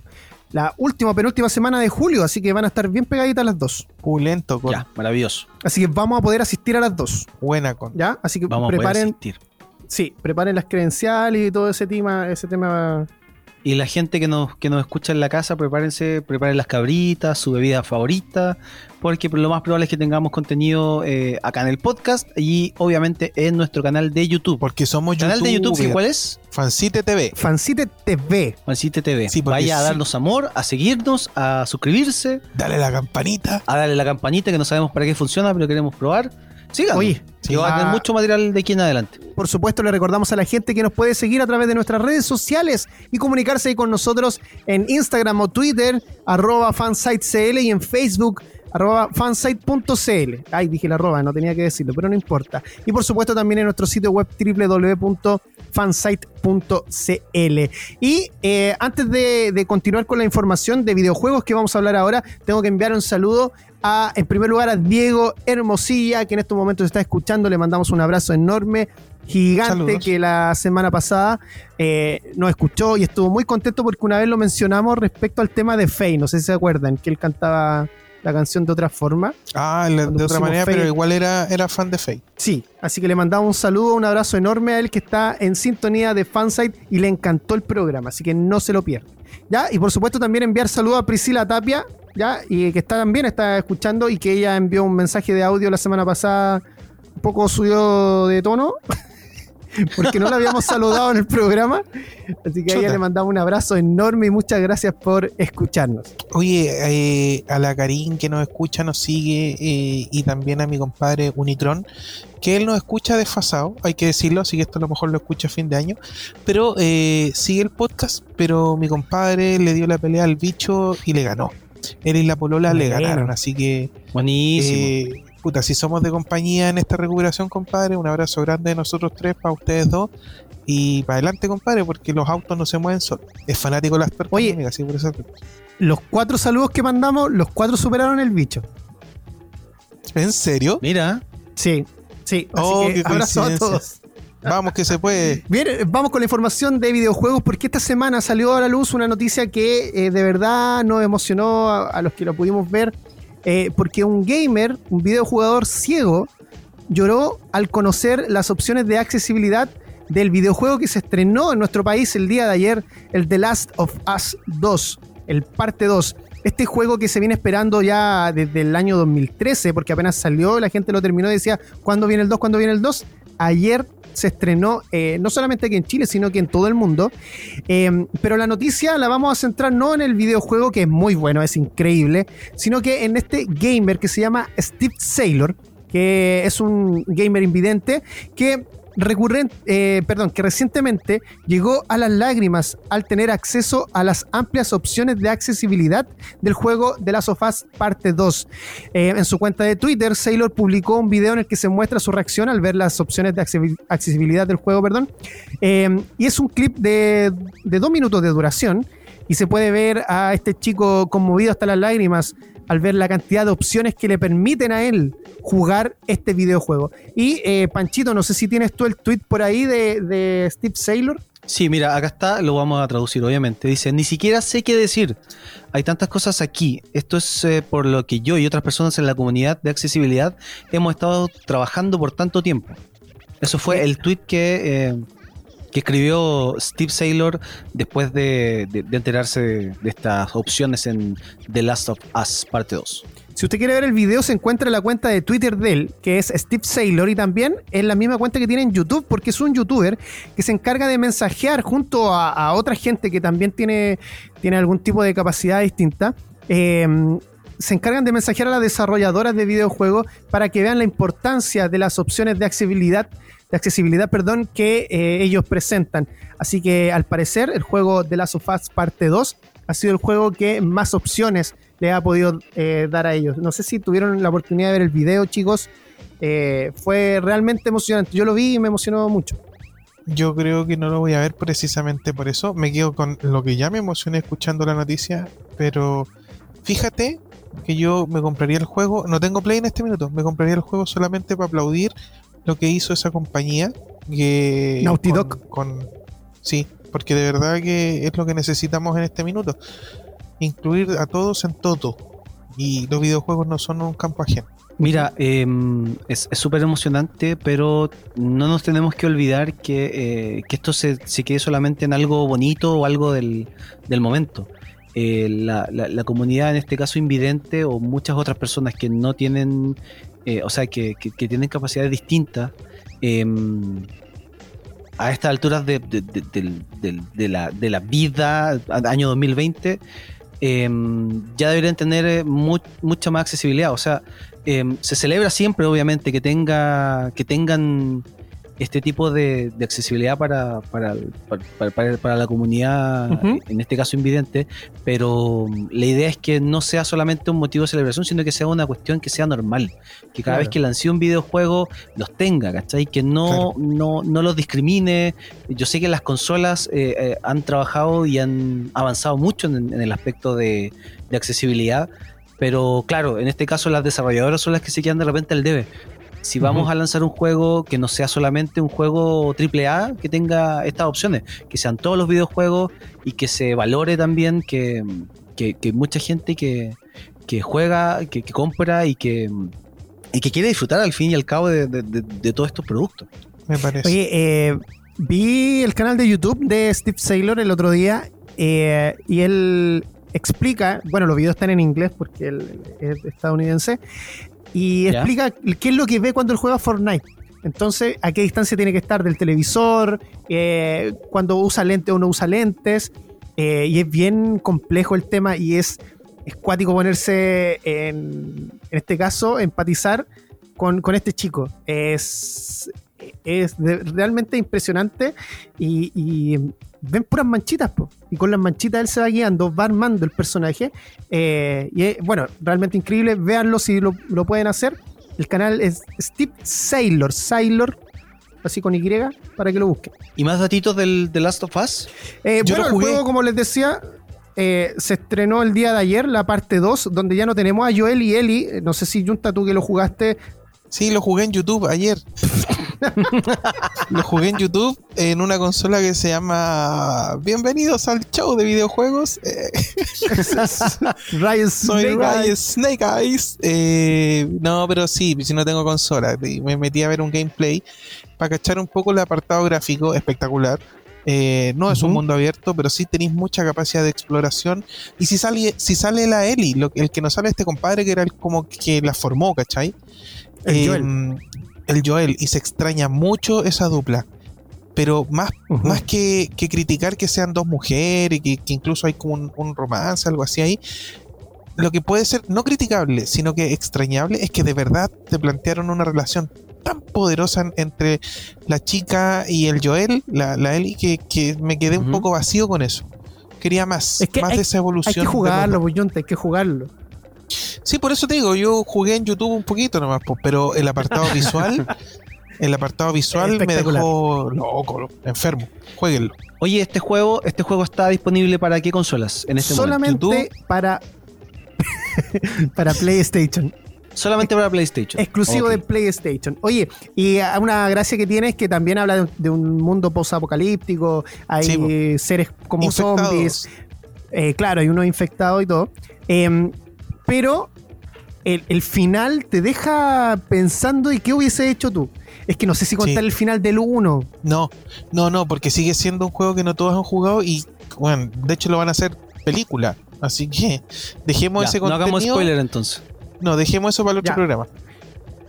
la última, penúltima semana de julio, así que van a estar bien pegaditas las dos. Pulento con. Ya, maravilloso. Así que vamos a poder asistir a las dos, Buena con. ¿ya? Así que Vamos a poder preparen, asistir. Sí, preparen las credenciales y todo ese tema, ese tema. Y la gente que nos, que nos escucha en la casa, prepárense, preparen las cabritas, su bebida favorita, porque lo más probable es que tengamos contenido eh, acá en el podcast y obviamente en nuestro canal de YouTube. Porque somos ¿Canal de YouTube cuál es? Fancite TV. Fancite TV. Mancite TV. Sí, Vaya a sí. darnos amor, a seguirnos, a suscribirse, Dale la campanita. a darle la campanita que no sabemos para qué funciona, pero queremos probar. Oye, que va a tener ah, mucho material de aquí en adelante. Por supuesto, le recordamos a la gente que nos puede seguir a través de nuestras redes sociales y comunicarse ahí con nosotros en Instagram o Twitter, arroba fansitecl y en Facebook, arroba fansite.cl. Ay, dije la arroba, no tenía que decirlo, pero no importa. Y por supuesto también en nuestro sitio web www.fansite.cl. Y eh, antes de, de continuar con la información de videojuegos que vamos a hablar ahora, tengo que enviar un saludo a, en primer lugar, a Diego Hermosilla, que en estos momentos está escuchando. Le mandamos un abrazo enorme, gigante, Saludos. que la semana pasada eh, nos escuchó y estuvo muy contento porque una vez lo mencionamos respecto al tema de Faye. No sé si se acuerdan, que él cantaba la canción de otra forma. Ah, la- de otra manera, pero igual era, era fan de Faye. Sí, así que le mandamos un saludo, un abrazo enorme a él que está en sintonía de Fansite y le encantó el programa, así que no se lo pierda. ¿Ya? Y por supuesto también enviar saludos a Priscila Tapia, ¿ya? Y que está también está escuchando y que ella envió un mensaje de audio la semana pasada un poco subido de tono. Porque no la habíamos saludado en el programa. Así que a ella le mandamos un abrazo enorme y muchas gracias por escucharnos. Oye, eh, a la Karin que nos escucha, nos sigue, eh, y también a mi compadre Unitron, que él nos escucha desfasado, hay que decirlo, así que esto a lo mejor lo escucha a fin de año, pero eh, sigue el podcast, pero mi compadre le dio la pelea al bicho y le ganó. Él y la polola le ganaron, así que Buenísimo. Puta, si somos de compañía en esta recuperación, compadre, un abrazo grande de nosotros tres para ustedes dos. Y para adelante, compadre, porque los autos no se mueven solos. Es fanático de las tuercas, Oye. amiga, sí, por eso. Los cuatro saludos que mandamos, los cuatro superaron el bicho. ¿En serio? Mira, Sí, sí. Así Oh, que qué abrazo a todos. Vamos, que se puede. Bien, vamos con la información de videojuegos porque esta semana salió a la luz una noticia que eh, de verdad nos emocionó a, a los que lo pudimos ver eh, porque un gamer, un videojugador ciego, lloró al conocer las opciones de accesibilidad del videojuego que se estrenó en nuestro país el día de ayer, el The Last of Us 2, el parte 2. Este juego que se viene esperando ya desde el año 2013, porque apenas salió, la gente lo terminó y decía, ¿cuándo viene el 2? ¿Cuándo viene el 2? Ayer se estrenó, eh, no solamente aquí en Chile, sino que en todo el mundo. Eh, pero la noticia la vamos a centrar no en el videojuego, que es muy bueno, es increíble, sino que en este gamer que se llama Steve Saylor, que es un gamer invidente, que recurrente, eh, perdón, que recientemente llegó a las lágrimas al tener acceso a las amplias opciones de accesibilidad del juego de Last of Us Parte 2. Eh, en su cuenta de Twitter, Sailor publicó un video en el que se muestra su reacción al ver las opciones de accesi- accesibilidad del juego, perdón. Eh, y es un clip de, de dos minutos de duración y se puede ver a este chico conmovido hasta las lágrimas al ver la cantidad de opciones que le permiten a él jugar este videojuego. Y eh, Panchito, no sé si tienes tú el tweet por ahí de, de Steve Saylor. Sí, mira, acá está, lo vamos a traducir, obviamente. Dice, ni siquiera sé qué decir. Hay tantas cosas aquí. Esto es eh, por lo que yo y otras personas en la comunidad de accesibilidad hemos estado trabajando por tanto tiempo. Eso fue el tweet que, eh, que escribió Steve Saylor después de, enterarse de, estas opciones en The Last of Us Parte 2. Si usted quiere ver el video, se encuentra en la cuenta de Twitter de él, que es Steve Saylor, y también en la misma cuenta que tiene en YouTube, porque es un youtuber que se encarga de mensajear junto a, otra gente que también tiene, tiene algún tipo de capacidad distinta. eh, se encargan de mensajear a las desarrolladoras de videojuegos para que vean la importancia de las opciones de accesibilidad, de accesibilidad perdón, que eh, ellos presentan. Así que al parecer el juego de Last of Us Parte 2 ha sido el juego que más opciones le ha podido eh, dar a ellos. No sé si tuvieron la oportunidad de ver el video, chicos. Eh, fue realmente emocionante. Yo lo vi y me emocionó mucho. Yo creo que no lo voy a ver precisamente por eso. Me quedo con lo que ya me emocioné escuchando la noticia. Pero fíjate que yo me compraría el juego. No tengo play en este minuto. Me compraría el juego solamente para aplaudir lo que hizo esa compañía. Que Naughty con- Dog. con- sí, porque de verdad que es lo que necesitamos en este minuto. Incluir a todos en todo. Y los videojuegos no son un campo ajeno. Mira, eh, es súper emocionante, pero no nos tenemos que olvidar que, eh, que esto se, se quede solamente en algo bonito o algo del, del momento. Eh, la, la- la comunidad, en este caso invidente, o muchas otras personas que no tienen, eh, o sea, que, que- tienen capacidades distintas, eh, a estas alturas de, de- la, de la vida, año 2020, eh, ya deberían tener eh, mu- mucha más accesibilidad. O sea, eh, se celebra siempre, obviamente, que tenga que tengan este tipo de, de accesibilidad para, para, para, para- la comunidad, en este caso invidente, pero mm, la idea es que no sea solamente un motivo de celebración, sino que sea una cuestión que sea normal, que cada Claro. vez que lance un videojuego los tenga, ¿cachai? Que no, no, no los discrimine. Yo sé que las consolas eh, eh, han trabajado y han avanzado mucho en, en el aspecto de, de accesibilidad, pero claro, en este caso las desarrolladoras son las que se quedan de repente al debe. Si vamos a lanzar un juego que no sea solamente un juego AAA, que tenga estas opciones, que sean todos los videojuegos y que se valore también que, que- que mucha gente que, que juega, que, que compra y que, y que quiere disfrutar al fin y al cabo de, de- de- de todos estos productos. Me parece. Oye, eh, vi el canal de YouTube de Steve Saylor el otro día eh, y él explica, bueno, los videos están en inglés porque él es estadounidense, y Ya. explica qué es lo que ve cuando él juega Fortnite. Entonces, a qué distancia tiene que estar del televisor, eh, cuando usa lentes o no usa lentes, eh, y es bien complejo el tema y es, es cuático ponerse en, en este caso, empatizar con, con este chico. Es, es de- realmente impresionante y, y ven puras manchitas, po. y con las manchitas él se va guiando, va armando el personaje. eh, y es, bueno, realmente increíble, véanlo si lo, lo pueden hacer. El canal es Steve Sailor, Sailor, así con Y, para que lo busquen. ¿Y más datitos del The Last of Us? Eh, Yo bueno, lo el juego, como les decía, eh, se estrenó el día de ayer, la parte 2, donde ya no tenemos a Joel y Eli. No sé si Junta, tú que lo jugaste, Sí, lo jugué en YouTube ayer. lo jugué en YouTube en una consola que se llama Bienvenidos al show de videojuegos. Eh, Ryan soy Snake Eyes. Snake Eyes. Eh, no, pero sí, si no tengo consola. Me metí a ver un gameplay para cachar un poco el apartado gráfico espectacular. Eh, no es un mundo abierto, pero sí tenéis mucha capacidad de exploración. Y si sale, si sale la Eli, lo- el que no sale este compadre que era el como que la formó, ¿cachai? El Joel. Em, el Joel, y se extraña mucho esa dupla. Pero más, más que, que criticar que sean dos mujeres, que, que incluso hay como un, un romance, algo así ahí, lo que puede ser no criticable, sino que extrañable, es que de verdad te plantearon una relación tan poderosa en- entre la chica y el Joel, la, la Ellie, que, que me quedé un poco vacío con eso. Quería más, Es que más hay- de esa evolución. Hay que jugarlo, dos. pues, hay que jugarlo. Sí, por eso te digo, yo jugué en YouTube un poquito nomás, pero el apartado visual, el apartado visual me dejó loco, enfermo. Jueguenlo. Oye, este juego, este juego está disponible para qué consolas en este momento? Solamente para, para PlayStation. Solamente para PlayStation. Exclusivo de PlayStation. Oye, y una gracia que tiene es que también habla de, de un mundo post-apocalíptico. Hay Sí, seres como Infectados. zombies. eh, claro, hay unos infectados y todo. Em, pero el, el final te deja pensando y qué hubiese hecho tú. Es que no sé si contar Sí. el final del 1. No, no, no, porque sigue siendo un juego que no todos han jugado y, bueno, de hecho lo van a hacer película. Así que dejemos Ya, ese no hagamos contenido. spoiler entonces. No, dejemos eso para el otro Ya. programa.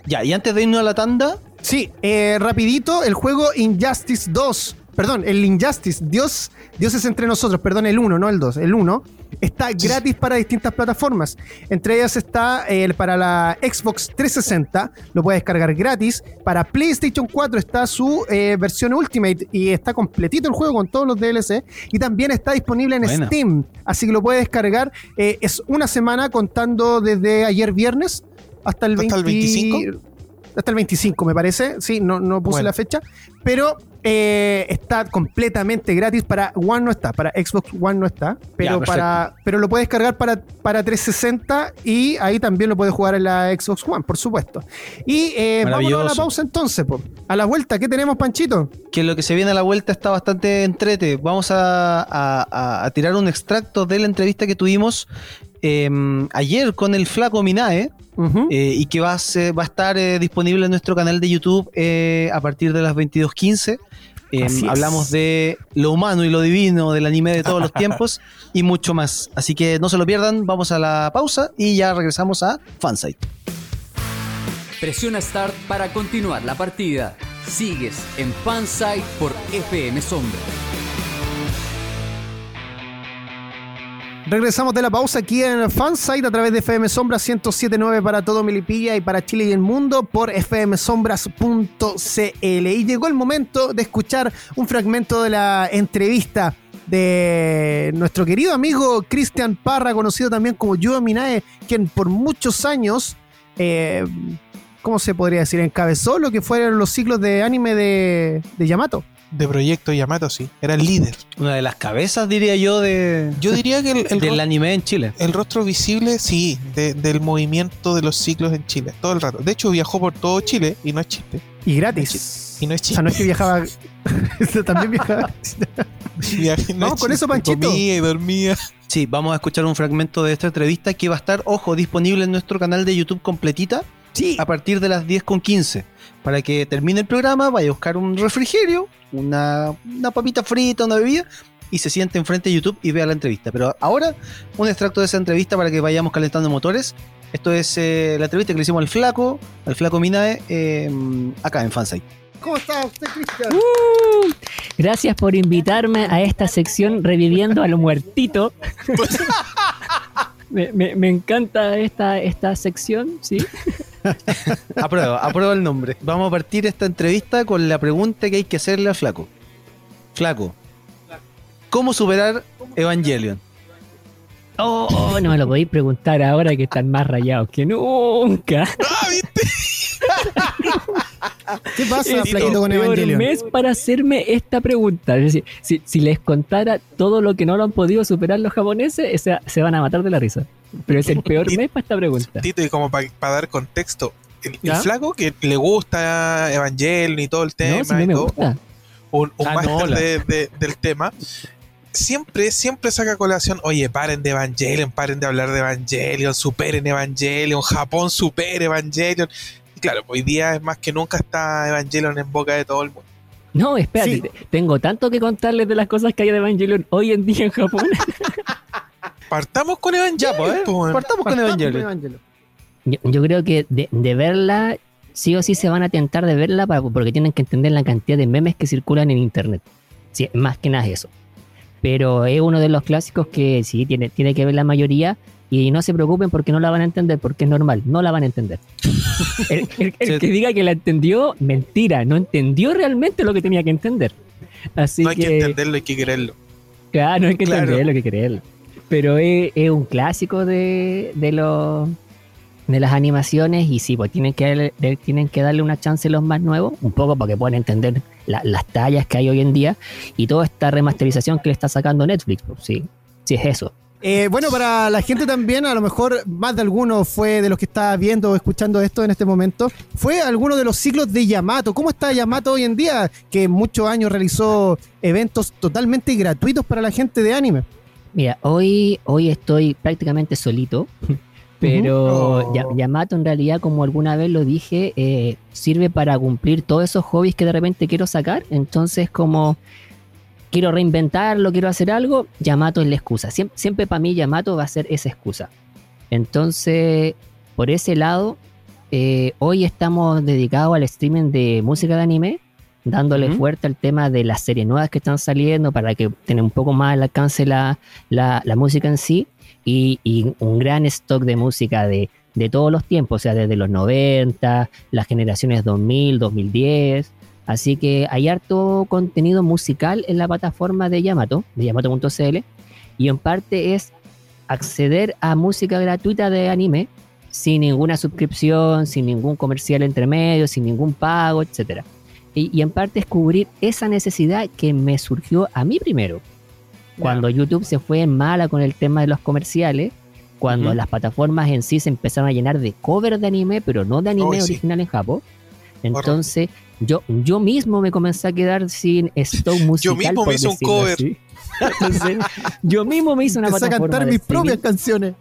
Ya, y antes de irnos a la tanda, Sí, eh, rapidito, el juego Injustice 2. Perdón, el Injustice, Dios, Dios es entre nosotros, perdón, el 1, no el 2, el 1. Está gratis para distintas plataformas. Entre ellas está eh, para la Xbox 360, lo puedes descargar gratis. Para PlayStation 4 está su eh, versión Ultimate y está completito el juego con todos los DLC. Y también está disponible en. Steam, así que lo puedes descargar. Eh, es una semana contando desde ayer viernes hasta el, ¿Hasta el 20 25? Hasta el 25, me parece. Sí, no, no puse Bueno. la fecha. Pero eh, está completamente gratis. Para One no está, para Xbox One no está. Pero, para, pero lo puedes cargar para, para 360 y ahí también lo puedes jugar en la Xbox One, por supuesto. Y eh, vámonos a la pausa entonces. po. A la vuelta, ¿qué tenemos, Panchito? que lo que se viene a la vuelta está bastante entrete. Vamos a, a- a- a tirar un extracto de la entrevista que tuvimos eh, ayer con el flaco Minae. Eh, y que va a, ser- va a estar eh, disponible en nuestro canal de YouTube eh, a partir de las 22.15. Eh, Así es. hablamos de lo humano y lo divino del anime de todos los tiempos y mucho más. Así que no se lo pierdan, vamos a la pausa y ya regresamos a Fansite. Presiona Start para continuar la partida. Sigues en Fansite por FM Sombra. Regresamos de la pausa aquí en Fansite a través de FM Sombra 1079 para todo Melipilla y para Chile y el mundo por fmsombras.cl. Y llegó el momento de escuchar un fragmento de la entrevista de nuestro querido amigo Cristian Parra, conocido también como Yudo Minae, quien por muchos años, eh, ¿cómo se podría decir? Encabezó lo que fueron los ciclos de anime de, de Yamato. De Proyecto Yamato, sí. Era el líder. Una de las cabezas, diría yo, de, Yo diría que el, el del anime en Chile. el rostro visible, sí, de- del movimiento de los ciclos en Chile, todo el rato. De hecho, viajó por todo Chile y no es chiste. Y gratis. Y no es O chiste. sea, no es que viajaba. también viajaba. Viaje- no es con eso. Panchito. Comía y dormía. Sí, vamos a escuchar un fragmento de esta entrevista que va a estar, ojo, disponible en nuestro canal de YouTube completita Sí. a partir de las 10.15. Para que termine el programa, vaya a buscar un refrigerio, una, una papita frita, una bebida, y se siente enfrente de YouTube y vea la entrevista. Pero ahora, un extracto de esa entrevista para que vayamos calentando motores. Esto es eh, la entrevista que le hicimos al Flaco, al Flaco Minae, eh, acá en Fansite. ¿Cómo está usted, Cristian? Uh, gracias por invitarme a esta sección reviviendo a lo muertito. me, me- me encanta esta, esta sección, ¿sí? Aprueba, aprueba el nombre. Vamos a partir esta entrevista con la pregunta que hay que hacerle al Flaco. Flaco, ¿cómo superar Evangelion? Oh, no me lo podéis preguntar ahora que están más rayados que nunca. ¡Ah, viste! ¿Qué pasa, Es Flaquito, con el peor Evangelion? mes para hacerme esta pregunta. Es decir, si, si les contara todo lo que no lo han podido superar los japoneses, o sea, se van a matar de la risa. Pero es el peor mes para esta pregunta. Tito, y como para dar contexto, el, flaco que le gusta Evangelion y todo el tema, No, si no y me todo, gusta. un, un Ah, máster no, la- de- de- del tema, siempre, siempre saca a colación, oye, paren de Evangelion, paren de hablar de Evangelion, superen Evangelion, Japón supere Evangelion. Claro, hoy día es más que nunca está Evangelion en boca de todo el mundo. No, espérate, Sí. tengo tanto que contarles de las cosas que hay de Evangelion hoy en día en Japón. Partamos con Evangelion. Ya, pues, ¿eh? Partamos con Evangelion. Evangelion. Yo, yo creo que de, de verla, sí o sí se van a tentar de verla para- porque tienen que entender la cantidad de memes que circulan en internet. Sí, más que nada es eso. Pero es uno de los clásicos que sí tiene, tiene que ver la mayoría y no se preocupen porque no la van a entender, porque es normal, no la van a entender. El, el- el Sí. que diga que la entendió, mentira, no entendió realmente lo que tenía que entender. Así no hay que, que, entenderlo, hay que quererlo. Claro, no hay que Claro. entenderlo, hay que creerlo. Pero es, es un clásico de, de, los de las animaciones y sí, pues tienen que, darle- tienen que darle una chance a los más nuevos, un poco para que puedan entender la- las tallas que hay hoy en día y toda esta remasterización que le está sacando Netflix. pues, sí, sí es eso. Eh, bueno, para la gente también, a lo mejor más de alguno fue de los que está viendo o escuchando esto en este momento, fue alguno de los ciclos de Yamato. ¿Cómo está Yamato hoy en día? Que muchos años realizó eventos totalmente gratuitos para la gente de anime. Mira, hoy, hoy estoy prácticamente solito, pero Oh. Yamato en realidad, como alguna vez lo dije, eh, sirve para cumplir todos esos hobbies que de repente quiero sacar. Entonces, como quiero reinventarlo, quiero hacer algo, Yamato es la excusa. Siempre, siempre para mí Yamato va a ser esa excusa. Entonces, por ese lado, eh, hoy estamos dedicados al streaming de música de anime, dándole fuerte al tema de las series nuevas que están saliendo para que tenga un poco más al alcance la, la, la música en sí y, y un gran stock de música de, de todos los tiempos, o sea, desde los 90, las generaciones 2000, 2010. Así que hay harto contenido musical en la plataforma de Yamato, de yamato.cl, y en parte es acceder a música gratuita de anime sin ninguna suscripción, sin ningún comercial entre medio, sin ningún pago, etcétera. Y, y en parte es cubrir esa necesidad que me surgió a mí primero. Cuando YouTube se fue en mala con el tema de los comerciales, cuando las plataformas en sí se empezaron a llenar de cover de anime, pero no de anime sí. original en Japón. Entonces, yo, yo mismo me comencé a quedar sin stock musical. mismo me por hice un decirlo cover. así. Entonces, yo mismo me hice una Empecé a plataforma cantar de mis streaming. propias canciones.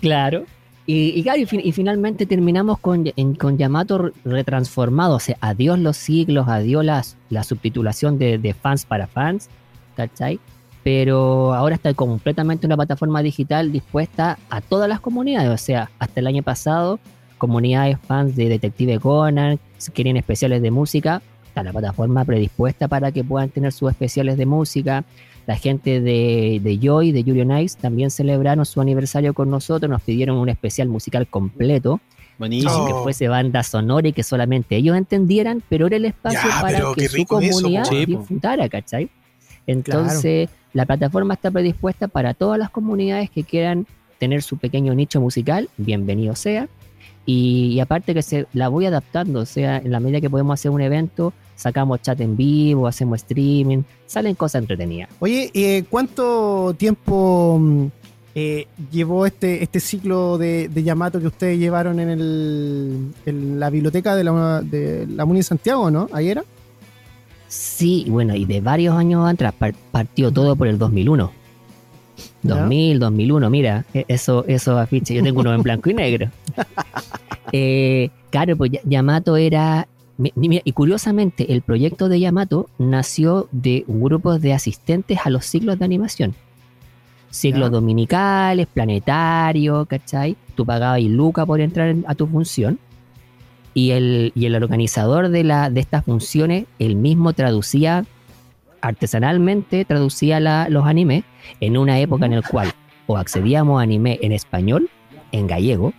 Claro. Y, y claro, y, fin- y finalmente terminamos con, en- con Yamato re- retransformado. O sea, adiós los siglos, adiós las, la subtitulación de, de fans para fans, ¿cachai? Pero ahora está completamente una plataforma digital dispuesta a todas las comunidades. O sea, hasta el año pasado, comunidades fans de Detective Conan, si quieren especiales de música, está la plataforma predispuesta para que puedan tener sus especiales de música. La gente de, de Joy, de Yuri on Ice, también celebraron su aniversario con nosotros, nos pidieron un especial musical completo, Buenísimo. Que fuese banda sonora y que solamente ellos entendieran, pero era el espacio Ya, para que su eso, comunidad disfrutara, ¿cachai? Entonces, la plataforma está predispuesta para todas las comunidades que quieran tener su pequeño nicho musical, bienvenido sea. Y, y aparte que se la voy adaptando, o sea, en la medida que podemos hacer un evento, sacamos chat en vivo, hacemos streaming, salen cosas entretenidas. Oye, eh, ¿cuánto tiempo mm, eh, llevó este, este ciclo de, de Yamato que ustedes llevaron en, el, en la biblioteca de la, de la Muni de Santiago, no? ¿Ahí era? Sí, bueno, y de varios años atrás par- partió todo por el 2001. Ya. 2000, 2001, mira, e- eso, esos afiches, yo tengo uno en blanco y negro. Eh, claro, pues Ya- Yamato era, y curiosamente, el proyecto de Yamato nació de grupos de asistentes a los ciclos de animación. Ciclos dominicales, planetarios, ¿cachai? Tú pagabas y luca por entrar en- a tu función. Y el, y el organizador de, la, de estas funciones, él mismo traducía artesanalmente, traducía la- los animes en una época en la cual o accedíamos a anime en español, en gallego,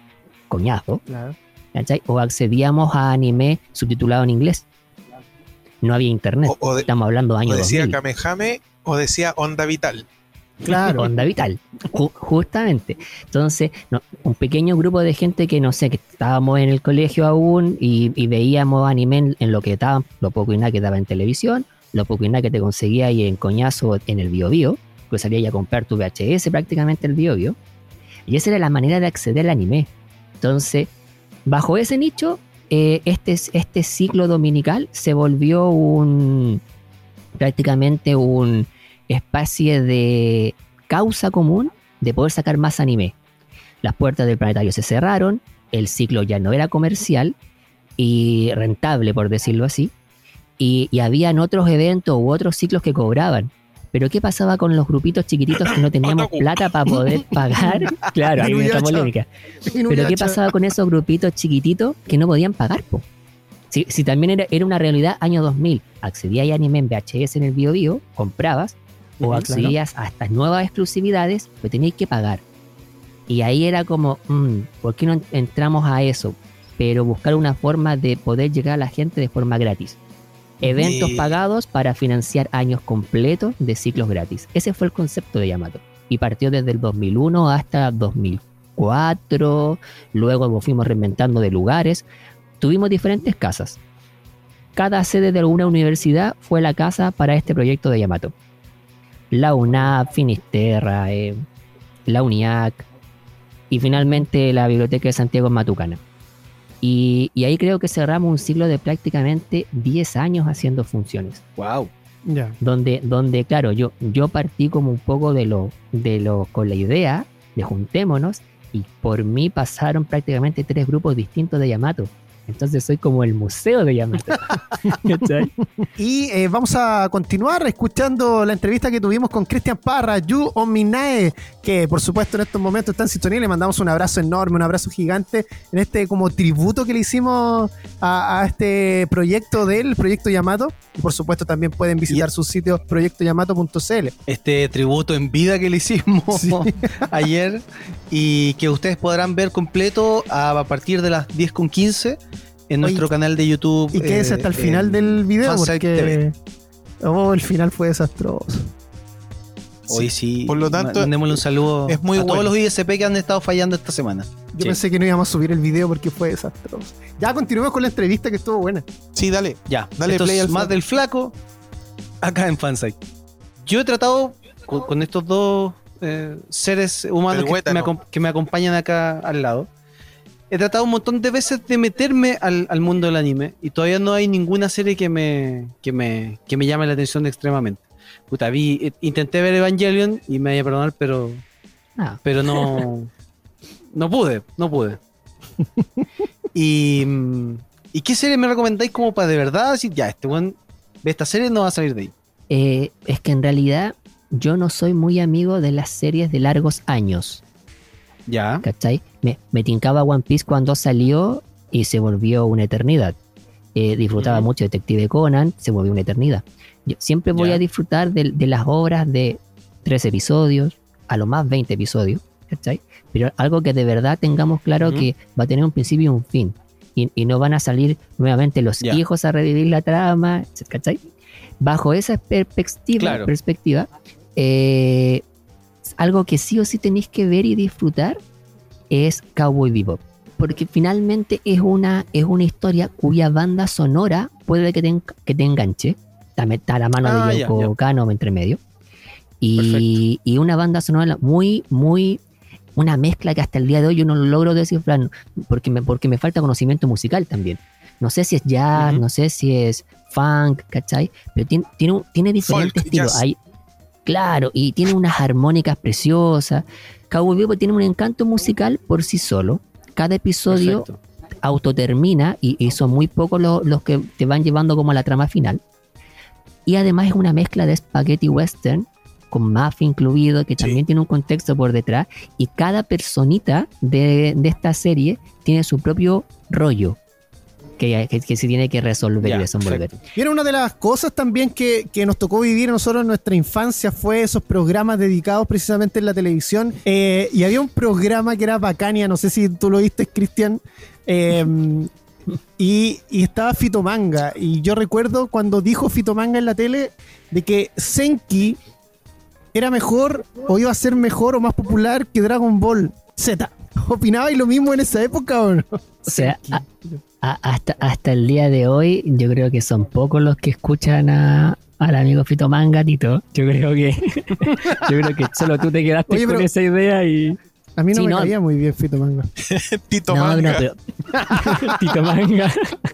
coñazo, Claro. ¿cachai? O accedíamos a anime subtitulado en inglés. No había internet. O, o de- Estamos hablando de o años decía 2000. Kamehame o decía Onda Vital. Claro. Onda vital, ju- justamente. Entonces, no, un pequeño grupo de gente que no sé, que estábamos en el colegio aún y, y veíamos anime en, en lo que estaba, lo poco y nada que daba en televisión, lo poco y nada que te conseguía ahí en coñazo en el Bio Bio, pues salía ya a comprar tu VHS prácticamente el Bio Bio. Y esa era la manera de acceder al anime. Entonces, bajo ese nicho, eh, este, este ciclo dominical se volvió un prácticamente un especie de causa común de poder sacar más anime. Las puertas del planetario se cerraron, el ciclo ya no era comercial y rentable, por decirlo así, y, y habían otros eventos u otros ciclos que cobraban. Pero ¿qué pasaba con los grupitos chiquititos que no teníamos plata para poder pagar? Claro, hay Inuyasha. polémica. Pero ¿qué pasaba con esos grupitos chiquititos que no podían pagar? Po? Si, si también era, era una realidad año 2000, accedías a anime en VHS en el Bio Bio, comprabas, o accedías a estas nuevas exclusividades, pues tenías que pagar. Y ahí era como, mm, ¿por qué no entramos a eso? Pero buscar una forma de poder llegar a la gente de forma gratis. Eventos Y- pagados para financiar años completos de ciclos gratis. Ese fue el concepto de Yamato. Y partió desde el 2001 hasta 2004. Luego nos fuimos reinventando de lugares. Tuvimos diferentes casas. Cada sede de alguna universidad fue la casa para este proyecto de Yamato. La UNAP, Finisterra, eh, la UNIAC y finalmente la Biblioteca de Santiago en Matucana. Y, y ahí creo que cerramos un ciclo de prácticamente 10 años haciendo funciones Wow. Ya. donde, donde claro, yo, yo partí como un poco de lo, de lo, con la idea de juntémonos y por mí pasaron prácticamente tres grupos distintos de Yamato. Entonces soy como el museo de Yamato. Y eh, vamos a continuar escuchando la entrevista que tuvimos con Cristian Parra, Yu Ominae, que por supuesto en estos momentos está en sintonía. Le mandamos un abrazo enorme, un abrazo gigante en este como tributo que le hicimos a, a este proyecto del proyecto Yamato. Y por supuesto también pueden visitar su sitio proyectoyamato.cl. Este tributo en vida que le hicimos Sí. ayer y que ustedes podrán ver completo a, a partir de las 10.15 en Oye, nuestro canal de YouTube. Y quédese eh, hasta el en final del video porque oh, el final fue desastroso. Hoy sí. Por lo tanto, mandémosle un saludo es muy a todos los ISP que han estado fallando esta semana. Yo Sí. pensé que no íbamos a subir el video porque fue desastroso. Ya continuemos con la entrevista que estuvo buena. Sí, dale. Ya, Dale esto play es al más flaco. del flaco acá en Fansite. Yo he tratado con, con estos dos eh, seres humanos me, que me acompañan acá al lado. He tratado un montón de veces de meterme al, al mundo del anime y todavía no hay ninguna serie que me, que me, que me llame la atención extremadamente. Puta, vi, eh, intenté ver Evangelion y me voy a perdonar, pero, Ah, pero no, no pude, no pude. Y, ¿Y qué serie me recomendáis como para de verdad decir, ya, este buen de esta serie no va a salir de ahí? eh, es que en realidad yo no soy muy amigo de las series de largos años. Ya. ¿Cachai? Me, me tincaba One Piece cuando salió y se volvió una eternidad. Eh, disfrutaba mucho Detective Conan, se volvió una eternidad. Yo siempre voy Ya. a disfrutar de, de las obras de tres episodios, a lo más 20 episodios, ¿cachai? Pero algo que de verdad tengamos claro que va a tener un principio y un fin. Y, y no van a salir nuevamente los Ya. hijos a revivir la trama, ¿cachai? Bajo esa perspectiva, Claro. perspectiva eh, algo que sí o sí tenéis que ver y disfrutar es Cowboy Bebop. Porque finalmente es una, es una historia cuya banda sonora puede que te, que te enganche. Está, está la mano Ah, de Yoko ya. Kano entre medio. Y, y una banda sonora muy, muy. Una mezcla que hasta el día de hoy yo no lo logro descifrar porque me, porque me falta conocimiento musical también. No sé si es jazz, no sé si es funk, ¿cachai? Pero tiene, tiene, diferentes Folk, estilos. jazz. Hay, claro, y tiene unas armónicas preciosas. Cowboy Bebop tiene un encanto musical por sí solo. Cada episodio Perfecto. autotermina y, y son muy pocos los, los que te van llevando como a la trama final. Y además es una mezcla de spaghetti western con mafia incluido, que también tiene un contexto por detrás. Y cada personita de, de esta serie tiene su propio rollo que, que, que se tiene que resolver Ya, y desenvolver. Mira, una de las cosas también que, que nos tocó vivir a nosotros en nuestra infancia fue esos programas dedicados precisamente en la televisión. Eh, y había un programa que era Bacania, no sé si tú lo viste, Cristian. eh, y, y estaba Fitomanga. Y yo recuerdo cuando dijo Fitomanga en la tele de que Senki era mejor o iba a ser mejor o más popular que Dragon Ball Z. ¿Opinabais lo mismo en esa época o no? O sea, a- a- hasta, hasta el día de hoy, yo creo que son pocos los que escuchan a, al amigo Fito Manga, Tito. Yo creo que yo creo que solo tú te quedaste Oye, con esa idea y. A mí no Sí, me no. caía muy bien Fito Manga. Tito no, Manga. no, pero. Tito Manga.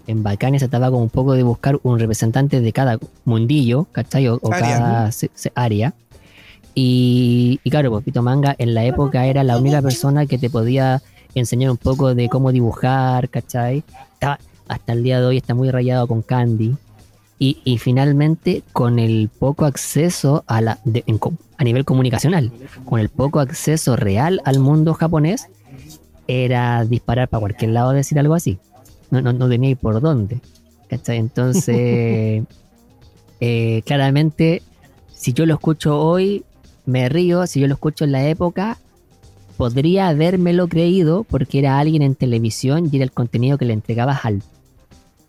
En Bacania se trataba como un poco de buscar un representante de cada mundillo, ¿cachai? O, cada se- se- área. Y, y claro, pues Fito Manga en la época era la única persona que te podía enseñar un poco de cómo dibujar, ¿cachai? Hasta el día de hoy está muy rayado con Candy. Y, y finalmente, con el poco acceso a, la, de- en co- a nivel comunicacional, con el poco acceso real al mundo japonés, era disparar para cualquier lado decir algo así. No, no, no tenía por dónde. ¿cachai? Entonces, eh, claramente, si yo lo escucho hoy, me río. Si yo lo escucho en la época, podría habérmelo creído porque era alguien en televisión y era el contenido que le entregabas al,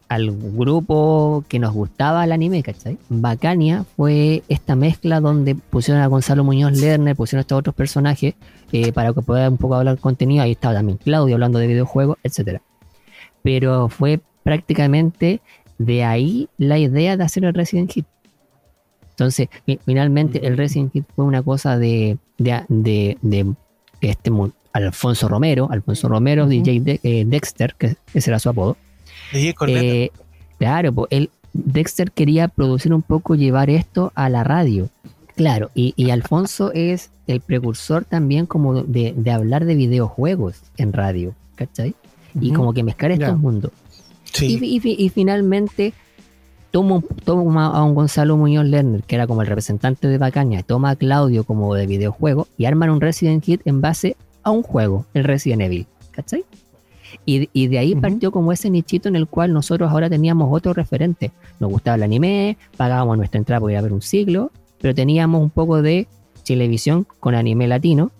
al grupo que nos gustaba el anime, ¿cachai? Bacania fue esta mezcla donde pusieron a Gonzalo Muñoz Lerner, pusieron a estos otros personajes eh, para que pueda un poco hablar contenido. Ahí estaba también Claudio hablando de videojuegos, etcétera. Pero fue prácticamente de ahí la idea de hacer el Resident Evil. Entonces, fi- finalmente el Resident Evil fue una cosa de, de, de- de este Alfonso Romero, Alfonso Romero, DJ De- eh, Dexter, que ese era su apodo. DJ. Eh, claro, pues él, Dexter quería producir un poco, llevar esto a la radio. Claro, y, y Alfonso es el precursor también como de, de hablar de videojuegos en radio, ¿cachai? Y como que mezclar estos mundos. sí. Y, y- y finalmente toma, a un Gonzalo Muñoz Lerner, que era como el representante de Bacaña, toma a Claudio como de videojuego y arman un Resident Evil en base a un juego, el Resident Evil. ¿Cachai? Y, y de ahí Ujú. partió como ese nichito en el cual nosotros ahora teníamos otro referente. Nos gustaba el anime, pagábamos nuestra entrada por ir a ver un siglo, pero teníamos un poco de televisión con anime latino,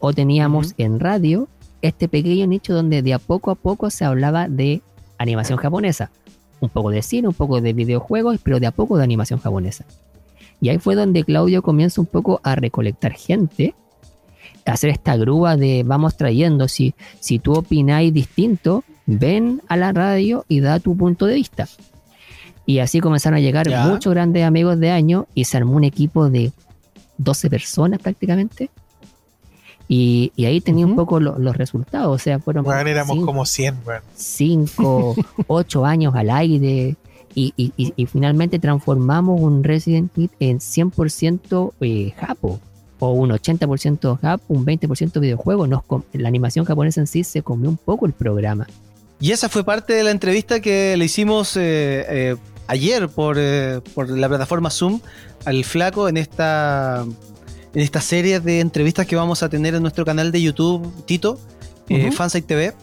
o teníamos en radio este pequeño nicho donde de a poco a poco se hablaba de animación japonesa. Un poco de cine, un poco de videojuegos, pero de a poco de animación japonesa. Y ahí fue donde Claudio comienza un poco a recolectar gente, a hacer esta grúa de vamos trayendo, si, si tú opináis distinto, ven a la radio y da tu punto de vista. Y así comenzaron a llegar Ya. muchos grandes amigos de año y se armó un equipo de 12 personas prácticamente. Y, y ahí tenía un poco lo- los resultados, o sea, fueron Weón, éramos cinco- como 100, weón. 5, 8 años al aire y, y- y- y finalmente transformamos un Resident Evil en 100% eh, Japo o un 80% Japo, un 20% videojuego. Nos la animación japonesa en sí se comió un poco el programa. Y esa fue parte de la entrevista que le hicimos eh, eh, ayer por, eh, por la plataforma Zoom al flaco en esta, en esta serie de entrevistas que vamos a tener en nuestro canal de YouTube, Tito, eh, Ujú. Fansite TV.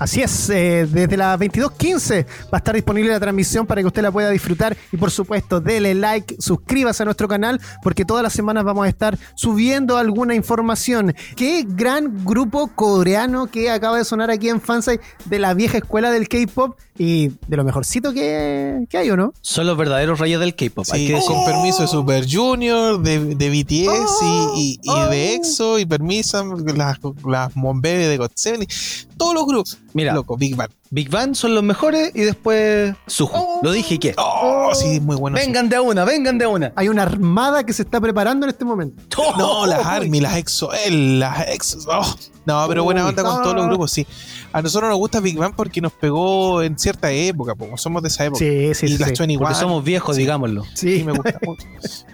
Así es, eh, desde las 22.15 va a estar disponible la transmisión para que usted la pueda disfrutar y por supuesto dele like, suscríbase a nuestro canal porque todas las semanas vamos a estar subiendo alguna información. Qué gran grupo coreano que acaba de sonar aquí en Fansite de la vieja escuela del K-Pop y de lo mejorcito que, que hay, ¿o no? Son los verdaderos reyes del K-pop. hay Sí, que decir. con permiso de Super Junior, de, de BTS Oh, y, y- y oh. de EXO y permiso las, las Monbebe de God Seven, y todos los grupos. Mira, Loco, Big Bang. Big Bang son los mejores y después Suho. Lo dije que. Oh, sí, muy bueno. Vengan de a una, vengan de a una. Hay una armada que se está preparando en este momento. No, las Army, las EXO, L, las EXO. oh. No, pero buena onda con todos los grupos, sí. A nosotros nos gusta Big Bang porque nos pegó en cierta época, porque somos de esa época. Sí, sí, y sí. las sí. 21. Porque somos viejos, Sí. digámoslo. Sí, Sí. me gusta mucho.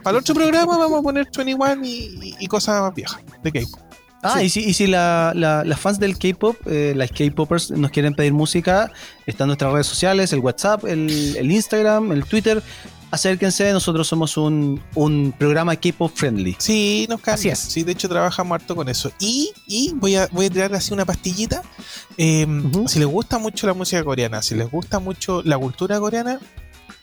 Para el otro programa vamos a poner 21 y, y- y cosas más viejas de K-pop. Ah, Sí. y si, y si la- la- las fans del K-pop, eh, las K-popers nos quieren pedir música, están nuestras redes sociales, el WhatsApp, el, el Instagram, el Twitter. Acérquense, nosotros somos un, un programa K-pop friendly. Sí, nos cambia. Así es. Sí, de hecho trabajamos harto con eso. Y, y voy, a, voy a tirar así una pastillita. Eh, Ujú. Si les gusta mucho la música coreana, si les gusta mucho la cultura coreana,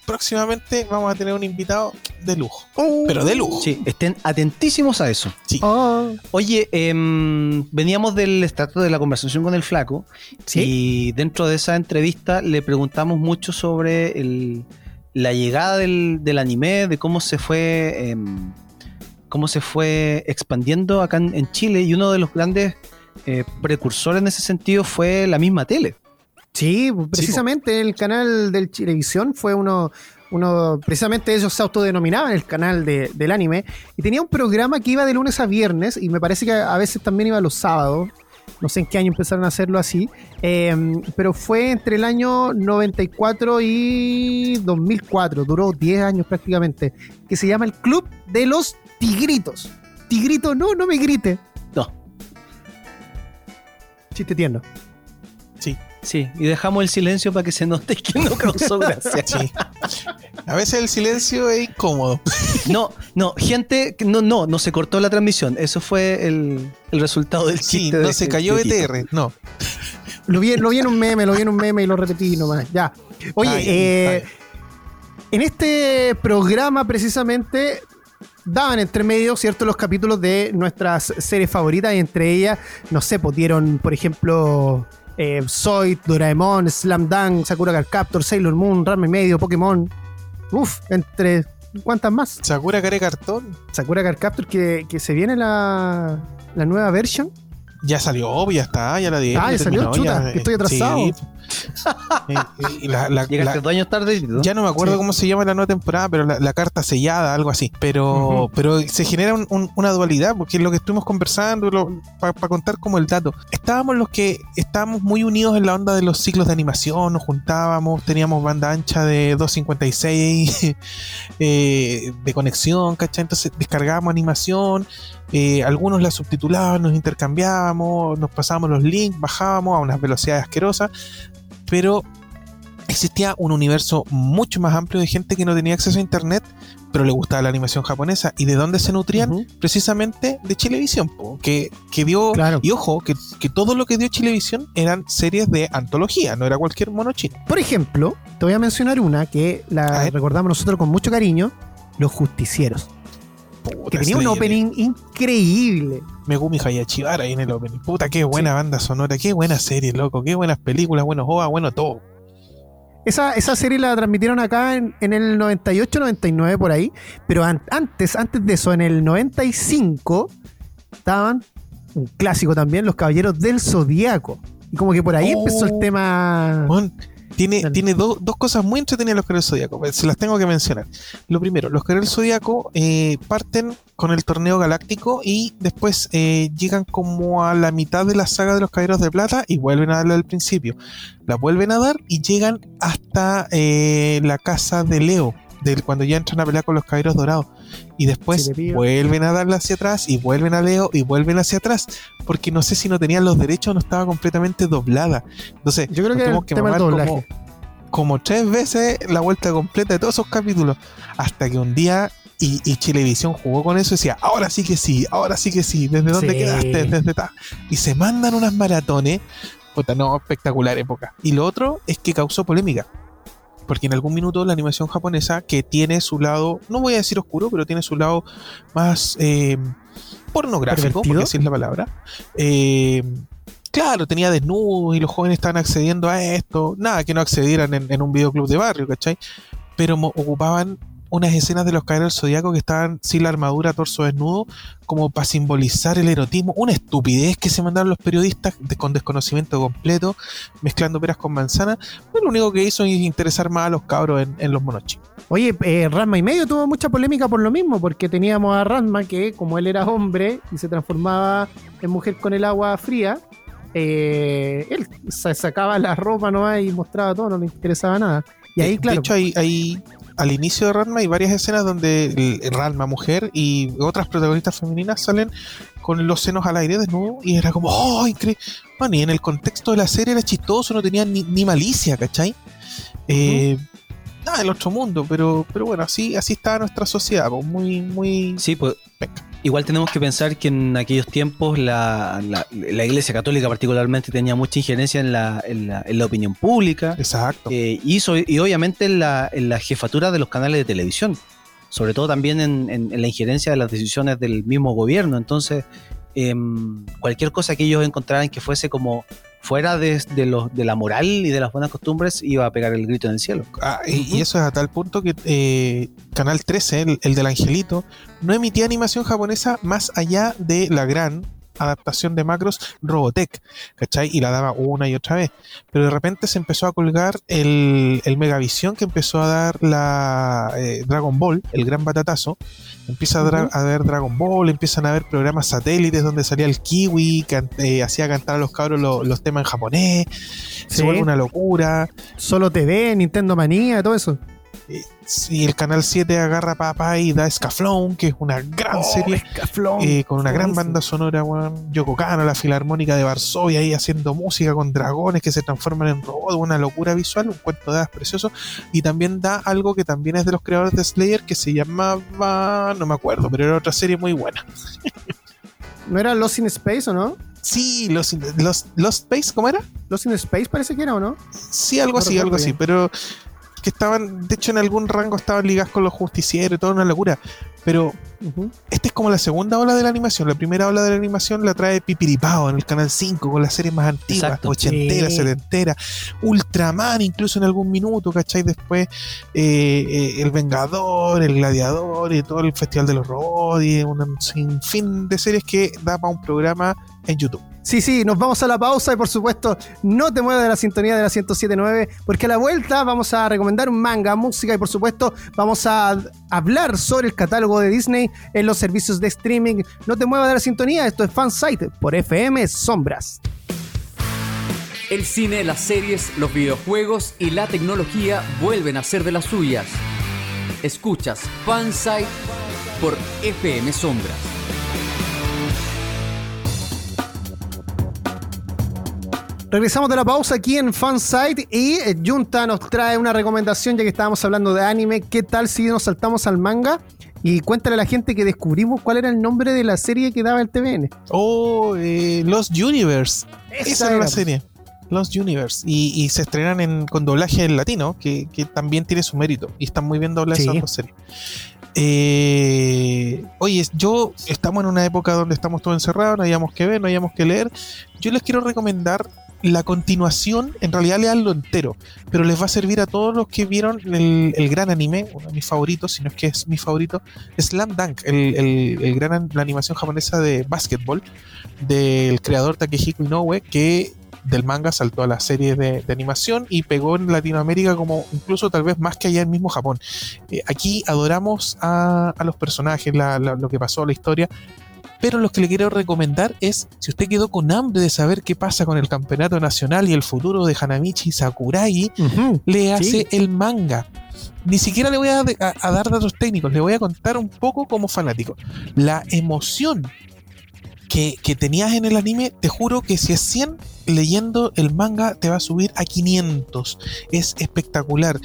próximamente vamos a tener un invitado de lujo. Pero de lujo. Sí, estén atentísimos a eso. Oh, Oye, em, veníamos del estrato de la conversación con el flaco sí. y dentro de esa entrevista le preguntamos mucho sobre el- la llegada del, del anime, de cómo se fue, em, cómo se fue expandiendo acá en, en Chile y uno de los grandes eh, precursores en ese sentido fue la misma tele. Sí, precisamente el canal del Chilevisión fue uno, uno, precisamente ellos se autodenominaban el canal de- del anime, y tenía un programa que iba de lunes a viernes, y me parece que a veces también iba los sábados, no sé en qué año empezaron a hacerlo así, eh, pero fue entre el año 94 y 2004, duró 10 años prácticamente, que se llama el Club de los Tigritos. Tigrito, no, no me grite. No. Chiste tierno. Sí, y dejamos el silencio para que se note que no causó gracia. Sí. A veces el silencio es incómodo. No, no, gente, no, no, no se cortó la transmisión. Eso fue el, el resultado del Sí, chiste. no de- se cayó. BTR. No. Lo vi, lo vi en un meme, lo vi en un meme y lo repetí nomás. Ya. Oye, eh, en este programa precisamente daban entre medio, ¿cierto? Los capítulos de nuestras series favoritas y entre ellas, no sé, pues dieron, por ejemplo, eh, Zoid, Doraemon, Slam Dunk, Sakura Card Captor, Sailor Moon, Rama y Medio, Pokémon. Uf, entre... ¿Cuántas más? Sakura Care Cartón. Sakura Card Captor, que, que se viene la, la nueva versión. Ya salió, ya está, ya la di. Ah, ya salió, chuta, estoy atrasado. Eh, y la- la- Llegaste la- dos años tarde. Ya no me acuerdo Sí. cómo se llama la nueva temporada, pero la, carta sellada, algo así. Pero, pero se genera un- un- una dualidad, porque es lo que estuvimos conversando, para contar como el dato. Estábamos los que estábamos muy unidos en la onda de los ciclos de animación, nos juntábamos, teníamos banda ancha de 256 eh, de conexión, ¿cachai? Entonces descargábamos animación, eh, algunos la subtitulaban, nos intercambiábamos, nos pasábamos los links, bajábamos a unas velocidades asquerosas, pero existía un universo mucho más amplio de gente que no tenía acceso a internet, pero le gustaba la animación japonesa. ¿Y de dónde se nutrían? Precisamente de Chilevisión, que, que dio... Claro. Y ojo, que, que todo lo que dio Chilevisión eran series de antología, no era cualquier mono chino. Por ejemplo, te voy a mencionar una que la recordamos nosotros con mucho cariño, Los Justicieros, Puta, que tenía un opening increíble. Megumi Hayachibara ahí en el opening. Puta, qué buena banda sonora, qué buena serie, loco, qué buenas películas, buenos OVA, bueno todo. Esa, esa serie la transmitieron acá en, en el 98, 99 por ahí, pero an- antes, antes de eso, en el 95, estaban un clásico también, Los Caballeros del Zodíaco. Y como que por ahí Oh. empezó el tema... Weón, tiene, Dale. tiene do- dos cosas muy entretenidas los Caballeros Zodíaco. pues, Se las tengo que mencionar. Lo primero, los Caballeros Zodíaco eh, parten con el torneo galáctico y después eh, llegan como a la mitad de la saga de los Caballeros de Plata y vuelven a darle al principio. La vuelven a dar y llegan hasta eh, la casa de Leo, del, cuando ya entran a pelear con los Caballeros Dorados. Y después Sí, vuelven a darle hacia atrás y vuelven a Leo y vuelven hacia atrás. Porque no sé si no tenían los derechos o no estaba completamente doblada. Entonces, Yo creo que tema del mamar como, como tres veces la vuelta completa de todos esos capítulos. Hasta que un día y, y Chilevisión jugó con eso y decía, ahora sí que sí, ahora sí que sí, ¿desde dónde Sí. quedaste? Desde ta. Y se mandan unas maratones. Puta, no, espectacular época. Y lo otro es que causó polémica. Porque en algún minuto la animación japonesa, que tiene su lado, no voy a decir oscuro, pero tiene su lado más eh, pornográfico, porque así es la palabra. eh, claro, tenía desnudos y los jóvenes estaban accediendo a esto. Nada que no accedieran en, en un videoclub de barrio, ¿cachai? Pero ocupaban unas escenas de los caballeros zodiacos que estaban sin la armadura, torso desnudo, como para simbolizar el erotismo. Una estupidez que se mandaron los periodistas de- con desconocimiento completo, mezclando peras con manzanas. Pues lo único que hizo es interesar más a los cabros en, en los monochi. Oye, eh, Ranma y medio tuvo mucha polémica por lo mismo, porque teníamos a Ranma que, como él era hombre y se transformaba en mujer con el agua fría, eh, él sa- sacaba la ropa nomás y mostraba todo, no le interesaba nada. Y ahí, claro, de hecho, hay, hay- al inicio de Ranma hay varias escenas donde el, el Ranma mujer y otras protagonistas femeninas salen con los senos al aire desnudo y era como, ¡oh, increíble! Bueno, y en el contexto de la serie era chistoso, no tenía ni, ni malicia, ¿cachai? Eh, nada del otro mundo, pero, pero bueno, así, así estaba nuestra sociedad, pues, muy, muy... Sí, pues Venga. Igual tenemos que pensar que en aquellos tiempos la, la- la Iglesia Católica particularmente tenía mucha injerencia en la, en la, en la opinión pública Exacto. eh, y, so- y obviamente en la, en la jefatura de los canales de televisión, sobre todo también en la injerencia de las decisiones del mismo gobierno. Entonces, em, cualquier cosa que ellos encontraran que fuese como fuera de, de los, de la moral y de las buenas costumbres, iba a pegar el grito en el cielo. Ah, y, y eso es a tal punto que eh, Canal 13, el, el del Angelito, no emitía animación japonesa más allá de la gran adaptación de macros Robotech, ¿cachai? Y la daba una y otra vez. Pero de repente se empezó a colgar el, el Megavisión que empezó a dar la eh, Dragon Ball, el gran batatazo. Empieza a, dra- a ver Dragon Ball, empiezan a ver programas satélites donde salía el Kiwi, can- eh, hacía cantar a los cabros lo- los temas en japonés. Sí. Se vuelve una locura. Solo TV, Nintendo Manía, todo eso. Y el canal 7 agarra papá y da Scaflón, que es una gran Oh, serie. Eh, con una gran banda sonora, weón. Yoko Kano, la Filarmónica de Varsovia ahí haciendo música con dragones que se transforman en robots, una locura visual, un cuento de hadas precioso. Y también da algo que también es de los creadores de Slayer que se llamaba, no me acuerdo, pero era otra serie muy buena. ¿No era Lost in Space o no? Sí, los, los, Lost Space, ¿cómo era? Lost in Space parece que era o no? Sí, algo No así, algo así, pero que estaban, de hecho en algún rango estaban ligadas con los justicieros, toda una locura. Pero Ujú. esta es como la segunda ola de la animación. La primera ola de la animación la trae Pipiripao en el canal 5 con las series más antiguas, Exacto. ochentera, Sí. setentera, Ultraman incluso en algún minuto, ¿cachai? Después eh, eh, El Vengador, El Gladiador y todo el Festival de los Robots y un sinfín de series que da para un programa en YouTube. Sí, sí, nos vamos a la pausa y por supuesto no te muevas de la sintonía de la 1079 porque a la vuelta vamos a recomendar un manga, música y por supuesto vamos a hablar sobre el catálogo de Disney en los servicios de streaming. No te muevas de la sintonía, esto es Fansite por FM Sombras. El cine, las series, los videojuegos y la tecnología vuelven a ser de las suyas. Escuchas Fansite por FM Sombras. Regresamos de la pausa aquí en Fansite y eh, Junta nos trae una recomendación ya que estábamos hablando de anime. ¿Qué tal si nos saltamos al manga? Y cuéntale a la gente que descubrimos cuál era el nombre de la serie que daba el TVN. Oh, eh, Lost Universe. Esa era la serie. Lost Universe. Y, y se estrenan en, con doblaje en latino, que, que también tiene su mérito. Y están muy bien dobladas Sí. esas dos series. Eh, oye, yo estamos en una época donde estamos todos encerrados, no hayamos que ver, no hayamos que leer. Yo les quiero recomendar la continuación, en realidad leanlo entero, pero les va a servir a todos los que vieron el, el gran anime, uno de mis favoritos, si no es que es mi favorito, Slam Dunk, el, el- el gran an- la animación japonesa de básquetbol del creador Takehiko Inoue, que del manga saltó a la serie de, de animación y pegó en Latinoamérica como incluso tal vez más que allá en mismo Japón. Eh, aquí adoramos a, a los personajes, lo que pasó, la historia, pero lo que le quiero recomendar es, si usted quedó con hambre de saber qué pasa con el campeonato nacional y el futuro de Hanamichi Sakurai, Ujú. le hace Sí. el manga. Ni siquiera le voy a, a- a dar datos técnicos, le voy a contar un poco como fanático. La emoción que, tenías en el anime, te juro que si es 100, leyendo el manga te va a subir a 500. Es espectacular.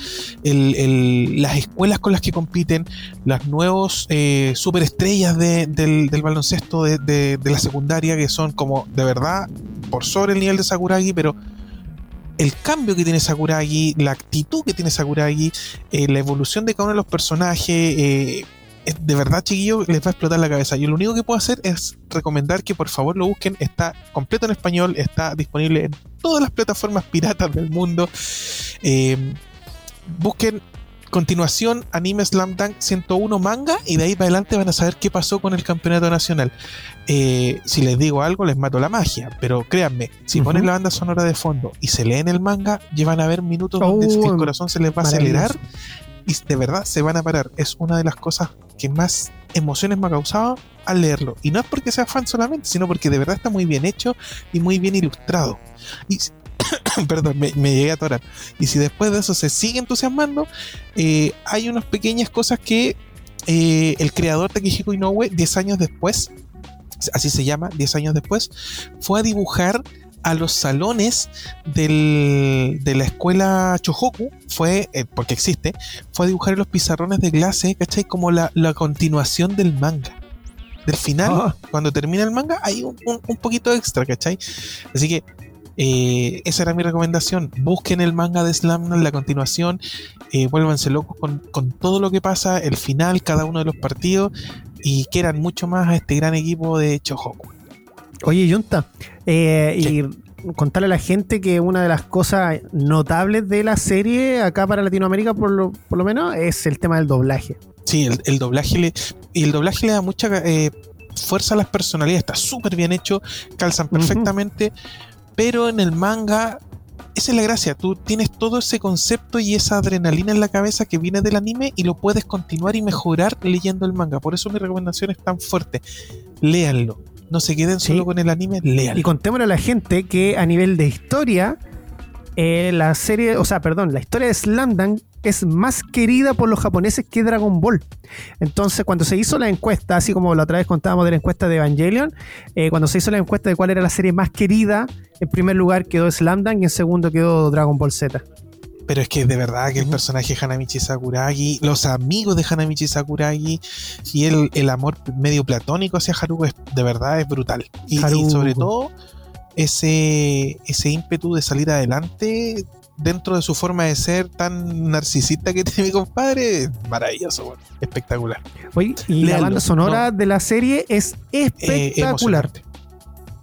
El- el- las escuelas con las que compiten, las nuevos eh, superestrellas de- del, baloncesto de, de- la secundaria, que son como de verdad por sobre el nivel de Sakuragi, pero el cambio que tiene Sakuragi, la actitud que tiene Sakuragi, eh, la evolución de cada uno de los personajes, eh, de verdad, chiquillos, les va a explotar la cabeza. Yo lo único que puedo hacer es recomendar que por favor lo busquen. Está completo en español, está disponible en todas las plataformas piratas del mundo. Eh, busquen continuación anime Slam Dunk 101 manga y de ahí para adelante van a saber qué pasó con el campeonato nacional. Eh, si les digo algo, les mato la magia, pero créanme, si ponen la banda sonora de fondo y se leen el manga, llevan a ver minutos donde Oh, el corazón se les va a acelerar y de verdad se van a parar. Es una de las cosas que más emociones me ha causado al leerlo. Y no es porque sea fan solamente, sino porque de verdad está muy bien hecho y muy bien ilustrado. Y perdón, me, me llegué a atorar. Y si después de eso se sigue entusiasmando, eh, hay unas pequeñas cosas que eh, el creador Takehiko Inoue, 10 años después, así se llama, 10 años después, fue a dibujar a los salones del- de la escuela Chohoku, fue, eh, porque existe, fue a dibujar en los pizarrones de clase, ¿cachai? Como la, la continuación del manga. Del final, Ah. cuando termina el manga, hay un, un- un poquito extra, ¿cachai? Así que eh, esa era mi recomendación. Busquen el manga de Slam, la continuación, eh, vuélvanse locos con, con todo lo que pasa, el final, cada uno de los partidos, y quieran mucho más a este gran equipo de Chohoku. Oye, Junta, eh, y contarle a la gente que una de las cosas notables de la serie, acá para Latinoamérica por lo, por lo menos, es el tema del doblaje. Sí, el, el doblaje le, y el doblaje le da mucha eh, fuerza a las personalidades, está súper bien hecho, calzan perfectamente, pero en el manga, esa es la gracia, tú tienes todo ese concepto y esa adrenalina en la cabeza que viene del anime y lo puedes continuar y mejorar leyendo el manga, por eso mi recomendación es tan fuerte, léanlo, no se queden Sí. solo con el anime, léanlo. Y contémosle a la gente que a nivel de historia, eh, la serie, o sea, perdón, la historia de Slamdang es más querida por los japoneses que Dragon Ball. Entonces, cuando se hizo la encuesta, así como la otra vez contábamos de la encuesta de Evangelion, eh, cuando se hizo la encuesta de cuál era la serie más querida, en primer lugar quedó Slamdang y en segundo quedó Dragon Ball Z. Pero es que de verdad que el personaje de Hanamichi Sakuragi, los amigos de Hanamichi Sakuragi y el, el amor medio platónico hacia Haruko es, de verdad es brutal. Y, sobre todo ese, ese ímpetu de salir adelante dentro de su forma de ser tan narcisista que tiene mi compadre, es maravilloso, bueno, espectacular. Oye, y la banda sonora de la serie es Eh, espectacular.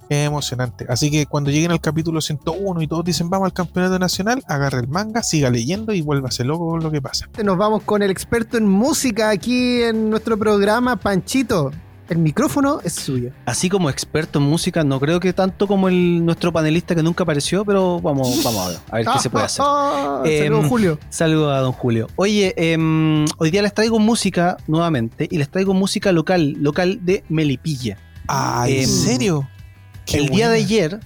Es emocionante. Así que cuando lleguen al capítulo 101 y todos dicen vamos al campeonato nacional, agarre el manga, siga leyendo y vuélvase loco con lo que pasa. Nos vamos con el experto en música aquí en nuestro programa, Panchito. El micrófono es suyo. Así como experto en música, no creo que tanto como el nuestro panelista que nunca apareció, pero vamos, vamos a ver, a ver qué se puede hacer. Em, saludos, Julio. Saludos a don Julio. Oye, em, hoy día les traigo música nuevamente y les traigo música local, local de Melipilla. Ah, ¿en Em, serio? Qué el día de ayer,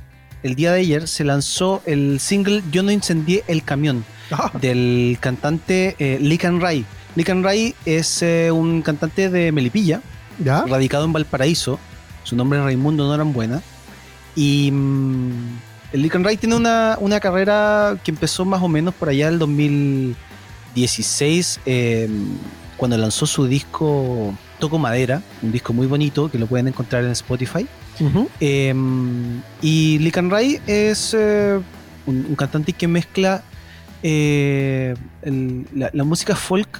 el día de ayer se lanzó el single Yo no incendié el camión Ah, del cantante eh, Lican Ray. Lican Ray es eh, un cantante de Melipilla, ¿Ya? radicado en Valparaíso. Su nombre es Raimundo Norambuena. Y mm, el Lican Ray tiene una, una carrera que empezó más o menos por allá del 2016, eh, cuando lanzó su disco Toco Madera, un disco muy bonito que lo pueden encontrar en Spotify. Eh, y Lican Ray es eh, un, cantante que mezcla eh, la, música folk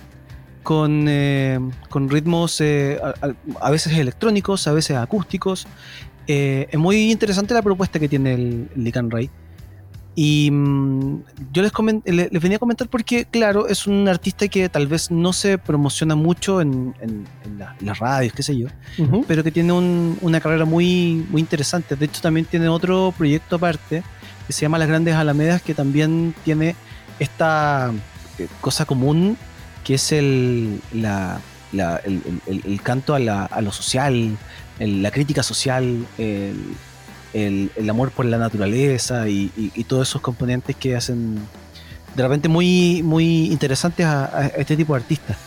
con, eh, con ritmos a, veces electrónicos, a veces acústicos. Es muy interesante la propuesta que tiene el, el Lican Ray. Y mm, yo les, comen- le- les venía a comentar porque, claro, es un artista que tal vez no se promociona mucho en, en- en la- en las radios, qué sé yo pero que tiene un- una carrera muy, muy interesante. De hecho, también tiene otro proyecto aparte que se llama Las Grandes Alamedas, que también tiene esta eh, cosa común que es el, la- la- el, el- el canto a, la- a lo social, el- la crítica social, el, el- el amor por la naturaleza y, y- y todos esos componentes que hacen de repente muy, muy interesantes a, a este tipo de artistas.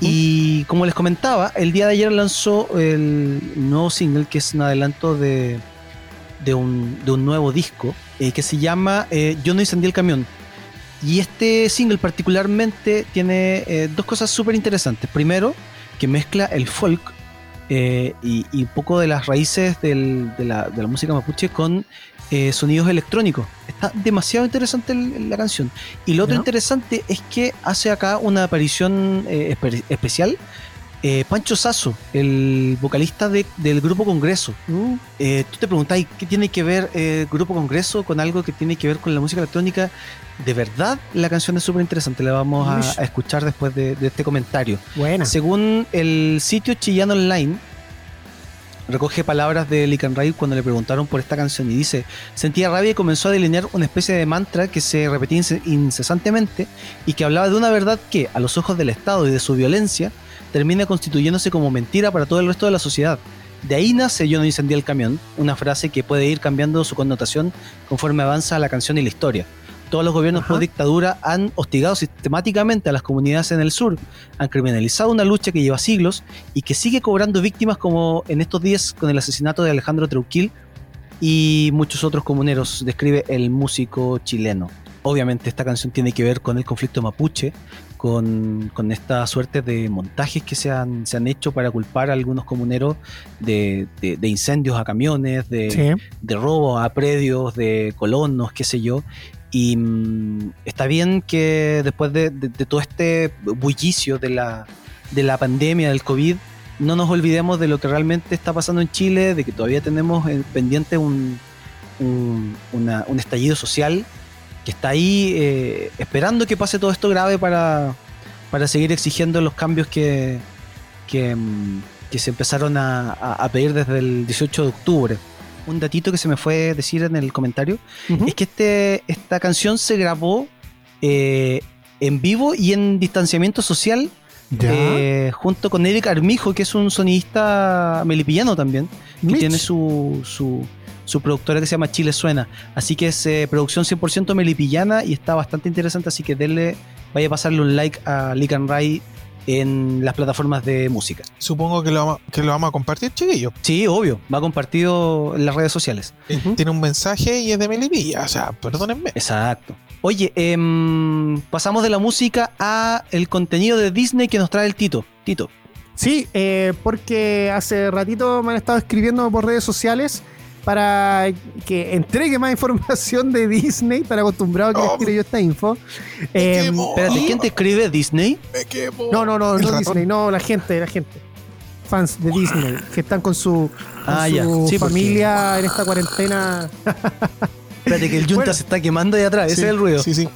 Y como les comentaba, el día de ayer lanzó el nuevo single, que es un adelanto de, de, un, de un nuevo disco, eh, que se llama eh, Yo no incendié el camión. Y este single particularmente tiene eh, dos cosas súper interesantes. Primero, que mezcla el folk eh, y, y un poco de las raíces del- de, la, de la música mapuche con eh, sonidos electrónicos. Está demasiado interesante el- la canción. Y lo otro interesante es que hace acá una aparición eh, espe- especial eh, Pancho Sasso, el vocalista de- del Grupo Congreso. Uh, Eh, tú te preguntas, ¿qué tiene que ver eh, Grupo Congreso con algo que tiene que ver con la música electrónica? De verdad, la canción es súper interesante, la vamos a, a escuchar después de, de este comentario. buena. Según el sitio Chillano Online, recoge palabras de Lican Ray cuando le preguntaron por esta canción y dice, sentía rabia y comenzó a delinear una especie de mantra que se repetía ince- incesantemente y que hablaba de una verdad que, a los ojos del Estado y de su violencia, termina constituyéndose como mentira para todo el resto de la sociedad. De ahí nace Yo no incendié el camión, una frase que puede ir cambiando su connotación conforme avanza la canción y la historia. Todos los gobiernos Ajá. por dictadura han hostigado sistemáticamente a las comunidades en el sur, han criminalizado una lucha que lleva siglos y que sigue cobrando víctimas como en estos días con el asesinato de Alejandro Treuquil y muchos otros comuneros, describe el músico chileno. Obviamente esta canción tiene que ver con el conflicto mapuche, con, con esta suerte de montajes que se han, se han hecho para culpar a algunos comuneros de, de- de incendios a camiones, de, Sí. de robo a predios, de colonos, qué sé yo. Y mm, está bien que después de, de- todo este bullicio de la, de la pandemia, del COVID, no nos olvidemos de lo que realmente está pasando en Chile, de que todavía tenemos eh, pendiente un, un, una- un estallido social que está ahí eh, esperando que pase todo esto grave para, para seguir exigiendo los cambios que, que, mm, que se empezaron a, a- pedir desde el 18 de octubre. Un datito que se me fue decir en el comentario es que este, esta canción se grabó eh, en vivo y en distanciamiento social. Eh, junto con Eric Armijo, que es un sonidista melipillano también, que Mitch. tiene su, su, su productora que se llama Chile Suena. Así que es eh, producción 100% melipillana y está bastante interesante, así que denle, vaya a pasarle un like a Lick and Ray en las plataformas de música. Supongo que lo, vamos, que lo vamos a compartir, chiquillos. Sí, obvio, va compartido en las redes sociales. Eh. Tiene un mensaje y es de Melipilla. O sea, perdónenme. Exacto. Oye, em, pasamos de la música a el contenido de Disney que nos trae el Tito. Tito. Sí, eh, porque hace ratito me han estado escribiendo por redes sociales para que entregue más información de Disney, para acostumbrado a que les Oh. tire yo esta info. Eh. Espérate, ¿quién te escribe Disney? Me quemo. No, no, no, no ratón. Disney, no, la gente, la gente. Fans de Disney, que están con su, con Ah, ya. su Sí, porque- familia en esta cuarentena. Espérate que el Junta Bueno. se está quemando ahí atrás, ese es el ruido. Sí, sí.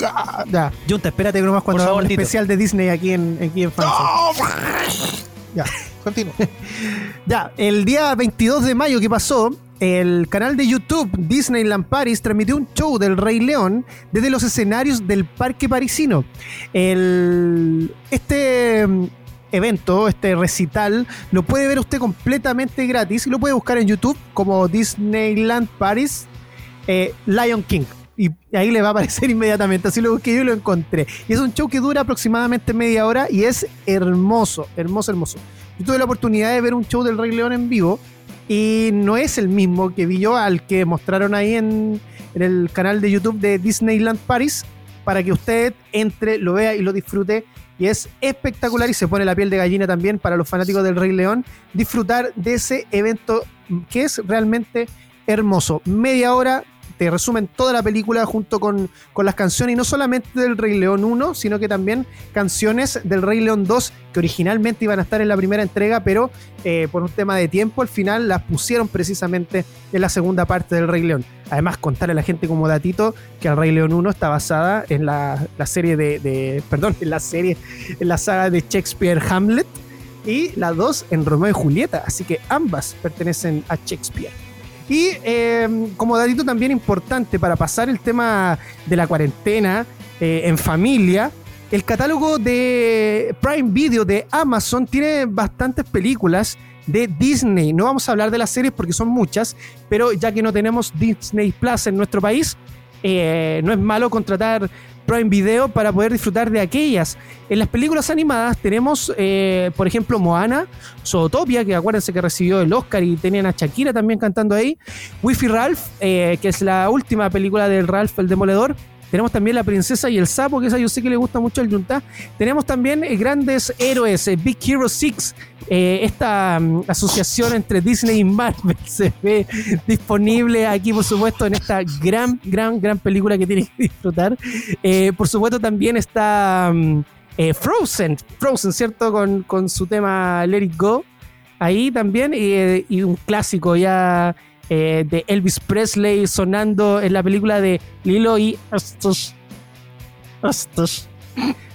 Ya, Junta, espérate nomás cuando hagamos un especial de Disney aquí en, aquí en Fans. Ya. Continúa. Ya, el día 22 de mayo que pasó, el canal de YouTube Disneyland Paris transmitió un show del Rey León desde los escenarios del parque parisino. El, este mm, evento, este recital, lo puede ver usted completamente gratis y lo puede buscar en YouTube como Disneyland Paris eh, Lion King. Y ahí le va a aparecer inmediatamente. Así lo busqué yo y lo encontré. Y es un show que dura aproximadamente media hora y es hermoso, hermoso, hermoso. Yo tuve la oportunidad de ver un show del Rey León en vivo y no es el mismo que vi yo al que mostraron ahí en, en el canal de YouTube de Disneyland Paris para que usted entre, lo vea y lo disfrute. Y es espectacular y se pone la piel de gallina también para los fanáticos del Rey León disfrutar de ese evento que es realmente hermoso. Media hora, te resumen toda la película junto con, con las canciones, y no solamente del Rey León 1, sino que también canciones del Rey León 2, que originalmente iban a estar en la primera entrega, pero eh, por un tema de tiempo, al final las pusieron precisamente en la segunda parte del Rey León. Además, contarle a la gente como datito que el Rey León 1 está basada en la, la serie de, de- Perdón, en la serie, en la saga de Shakespeare Hamlet. Y la 2 en Romeo y Julieta. Así que ambas pertenecen a Shakespeare. Y eh, como datito también importante para pasar el tema de la cuarentena eh, en familia, el catálogo de Prime Video de Amazon tiene bastantes películas de Disney. No vamos a hablar de las series porque son muchas, pero ya que no tenemos Disney Plus en nuestro país, eh, no es malo contratar Prime Video para poder disfrutar de aquellas. En las películas animadas tenemos, eh, por ejemplo, Moana, Zootopia, que acuérdense que recibió el Oscar y tenían a Shakira también cantando ahí. Wi-Fi Ralph, eh, que es la última película del Ralph el Demoledor. Tenemos también La Princesa y el Sapo, que esa yo sé que le gusta mucho al Junta. Tenemos también eh, grandes héroes, eh, Big Hero 6, eh, esta mm, asociación entre Disney y Marvel se ve disponible aquí, por supuesto, en esta gran, gran, gran película que tienen que disfrutar. Por supuesto, también está mm, Frozen, Frozen, ¿cierto? Con, con su tema Let It Go. Ahí también, y un clásico ya eh, de Elvis Presley sonando en la película de Lilo y. Stitch.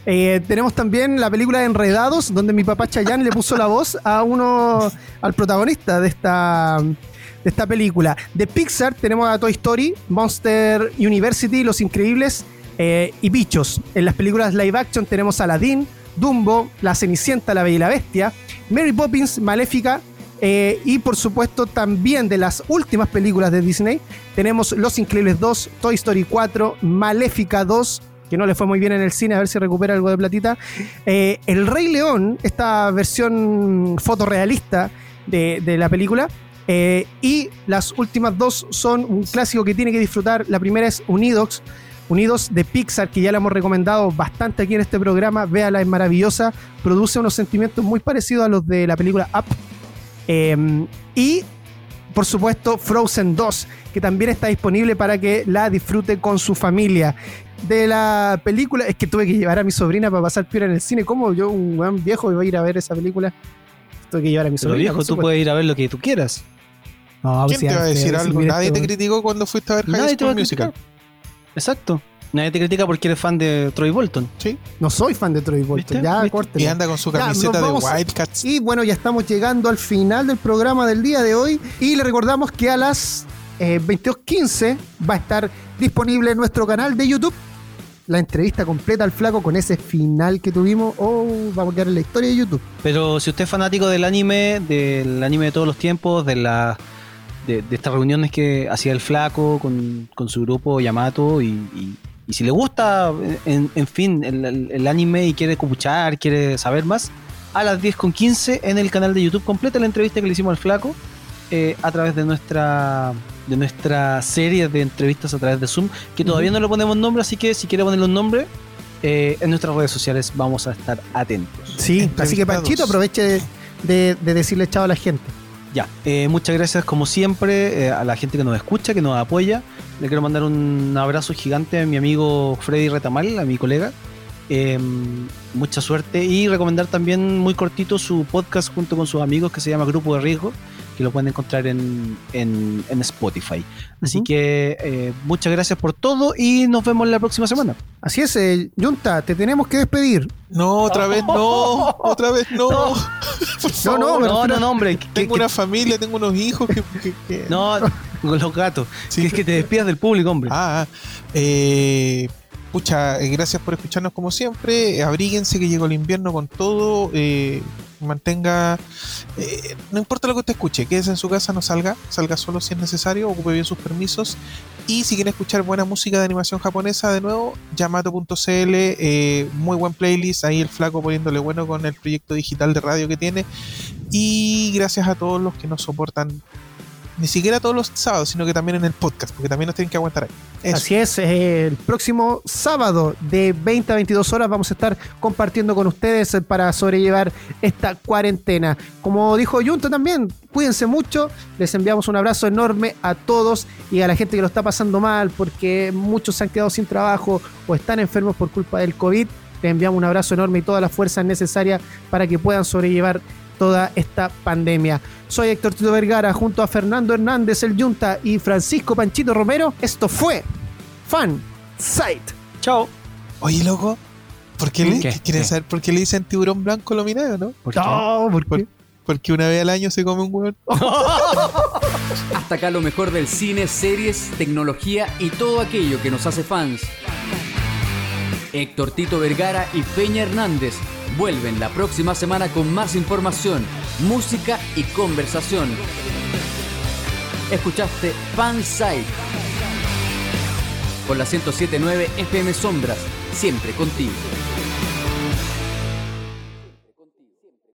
Eh, tenemos también la película de Enredados, donde mi papá Chayanne le puso la voz a uno, al protagonista de esta, de esta película. De Pixar tenemos a Toy Story, Monster University, Los Increíbles eh, y Bichos. En las películas live action tenemos Aladdin, Dumbo, La Cenicienta, La Bella y la Bestia, Mary Poppins, Maléfica. Eh, y por supuesto también de las últimas películas de Disney tenemos Los Increíbles 2, Toy Story 4, Maléfica 2, que no le fue muy bien en el cine, a ver si recupera algo de platita. Eh, el Rey León, esta versión fotorrealista de, de la película. eh, y las últimas dos son un clásico que tiene que disfrutar. La primera es Unidos, Unidos de Pixar, que ya la hemos recomendado bastante aquí en este programa. Véala, es maravillosa. Produce unos sentimientos muy parecidos a los de la película Up. Eh, y por supuesto, Frozen 2, que también está disponible para que la disfrute con su familia. De la película, es que tuve que llevar a mi sobrina para pasar piola en el cine. ¿Cómo yo, un buen viejo, iba a ir a ver esa película? Tuve que llevar a mi Pero sobrina. viejo, por tú supuesto. puedes ir a ver lo que tú quieras. No, ¿Quién si te va a decir algo? Nadie esto- te criticó cuando fuiste a ver High School Musical. criticar. Exacto. Nadie te critica porque eres fan de Troy Bolton. Sí. No soy fan de Troy Bolton. ¿Viste? Ya, córtelo. Y anda con su camiseta de Wildcats. Y bueno, ya estamos llegando al final del programa del día de hoy. Y le recordamos que a las eh, 22.15 va a estar disponible en nuestro canal de YouTube la entrevista completa al flaco con ese final que tuvimos. Oh, vamos a quedar en la historia de YouTube. Pero si usted es fanático del anime, del anime de todos los tiempos, de la de, de estas reuniones que hacía el flaco con, con su grupo Yamato y, y- y si le gusta, en, en fin, el, anime y quiere escuchar, quiere saber más, a las 10 con 15 en el canal de YouTube completa la entrevista que le hicimos al flaco eh, a través de nuestra de nuestra serie de entrevistas a través de Zoom, que todavía no le ponemos nombre, así que si quiere ponerle un nombre, eh, en nuestras redes sociales vamos a estar atentos. Sí, así que. Panchito aproveche de, de- de decirle chao a la gente. Ya, eh, muchas gracias como siempre eh, a la gente que nos escucha, que nos apoya. Le quiero mandar un abrazo gigante a mi amigo Freddy Retamal, a mi colega. Eh, mucha suerte y recomendar también muy cortito su podcast junto con sus amigos que se llama Grupo de Riesgo, que lo pueden encontrar en, en- en Spotify. Así que eh, muchas gracias por todo y nos vemos la próxima semana. Así es, eh, Junta, te tenemos que despedir. No, otra vez no. Otra vez no. No, no, favor. No, hombre. que- Tengo que- una familia, tengo unos hijos que. que- que- No, con los gatos. Sí. Que es que te despidas del público, hombre. Ah, ah. eh, pucha, eh, gracias por escucharnos como siempre. Eh, Abríguense que llegó el invierno con todo. eh, mantenga. no importa lo que usted escuche, quédese en su casa, no salga. Salga solo si es necesario, ocupe bien sus permisos. Y si quiere escuchar buena música de animación japonesa, de nuevo, yamato.cl. muy buen playlist. Ahí el flaco poniéndole bueno con el proyecto digital de radio que tiene. Y gracias a todos los que nos soportan. Ni siquiera todos los sábados, sino que también en el podcast, porque también nos tienen que aguantar ahí. Así es, eh, el próximo sábado de 20 a 22 horas vamos a estar compartiendo con ustedes eh, para sobrellevar esta cuarentena. Como dijo Junta también, cuídense mucho, les enviamos un abrazo enorme a todos y a la gente que lo está pasando mal porque muchos se han quedado sin trabajo o están enfermos por culpa del COVID. Les enviamos un abrazo enorme y todas las fuerzas necesarias para que puedan sobrellevar toda esta pandemia. Soy Héctor Tito Vergara junto a Fernando Hernández, el Yunta y Francisco Panchito Romero. Esto fue Fan Site. Chao. Oye, loco, ¿por qué le, ¿Qué? ¿quieren ¿Qué? saber por qué le dicen tiburón blanco lo o no? ¿Por qué? No, ¿por qué? Porque una vez al año se come un hueón. Hasta acá lo mejor del cine, series, tecnología y todo aquello que nos hace fans. Héctor Tito Vergara y Peña Hernández vuelven la próxima semana con más información, música y conversación. Escuchaste Fanside por la 1079 FM Sombras, siempre contigo.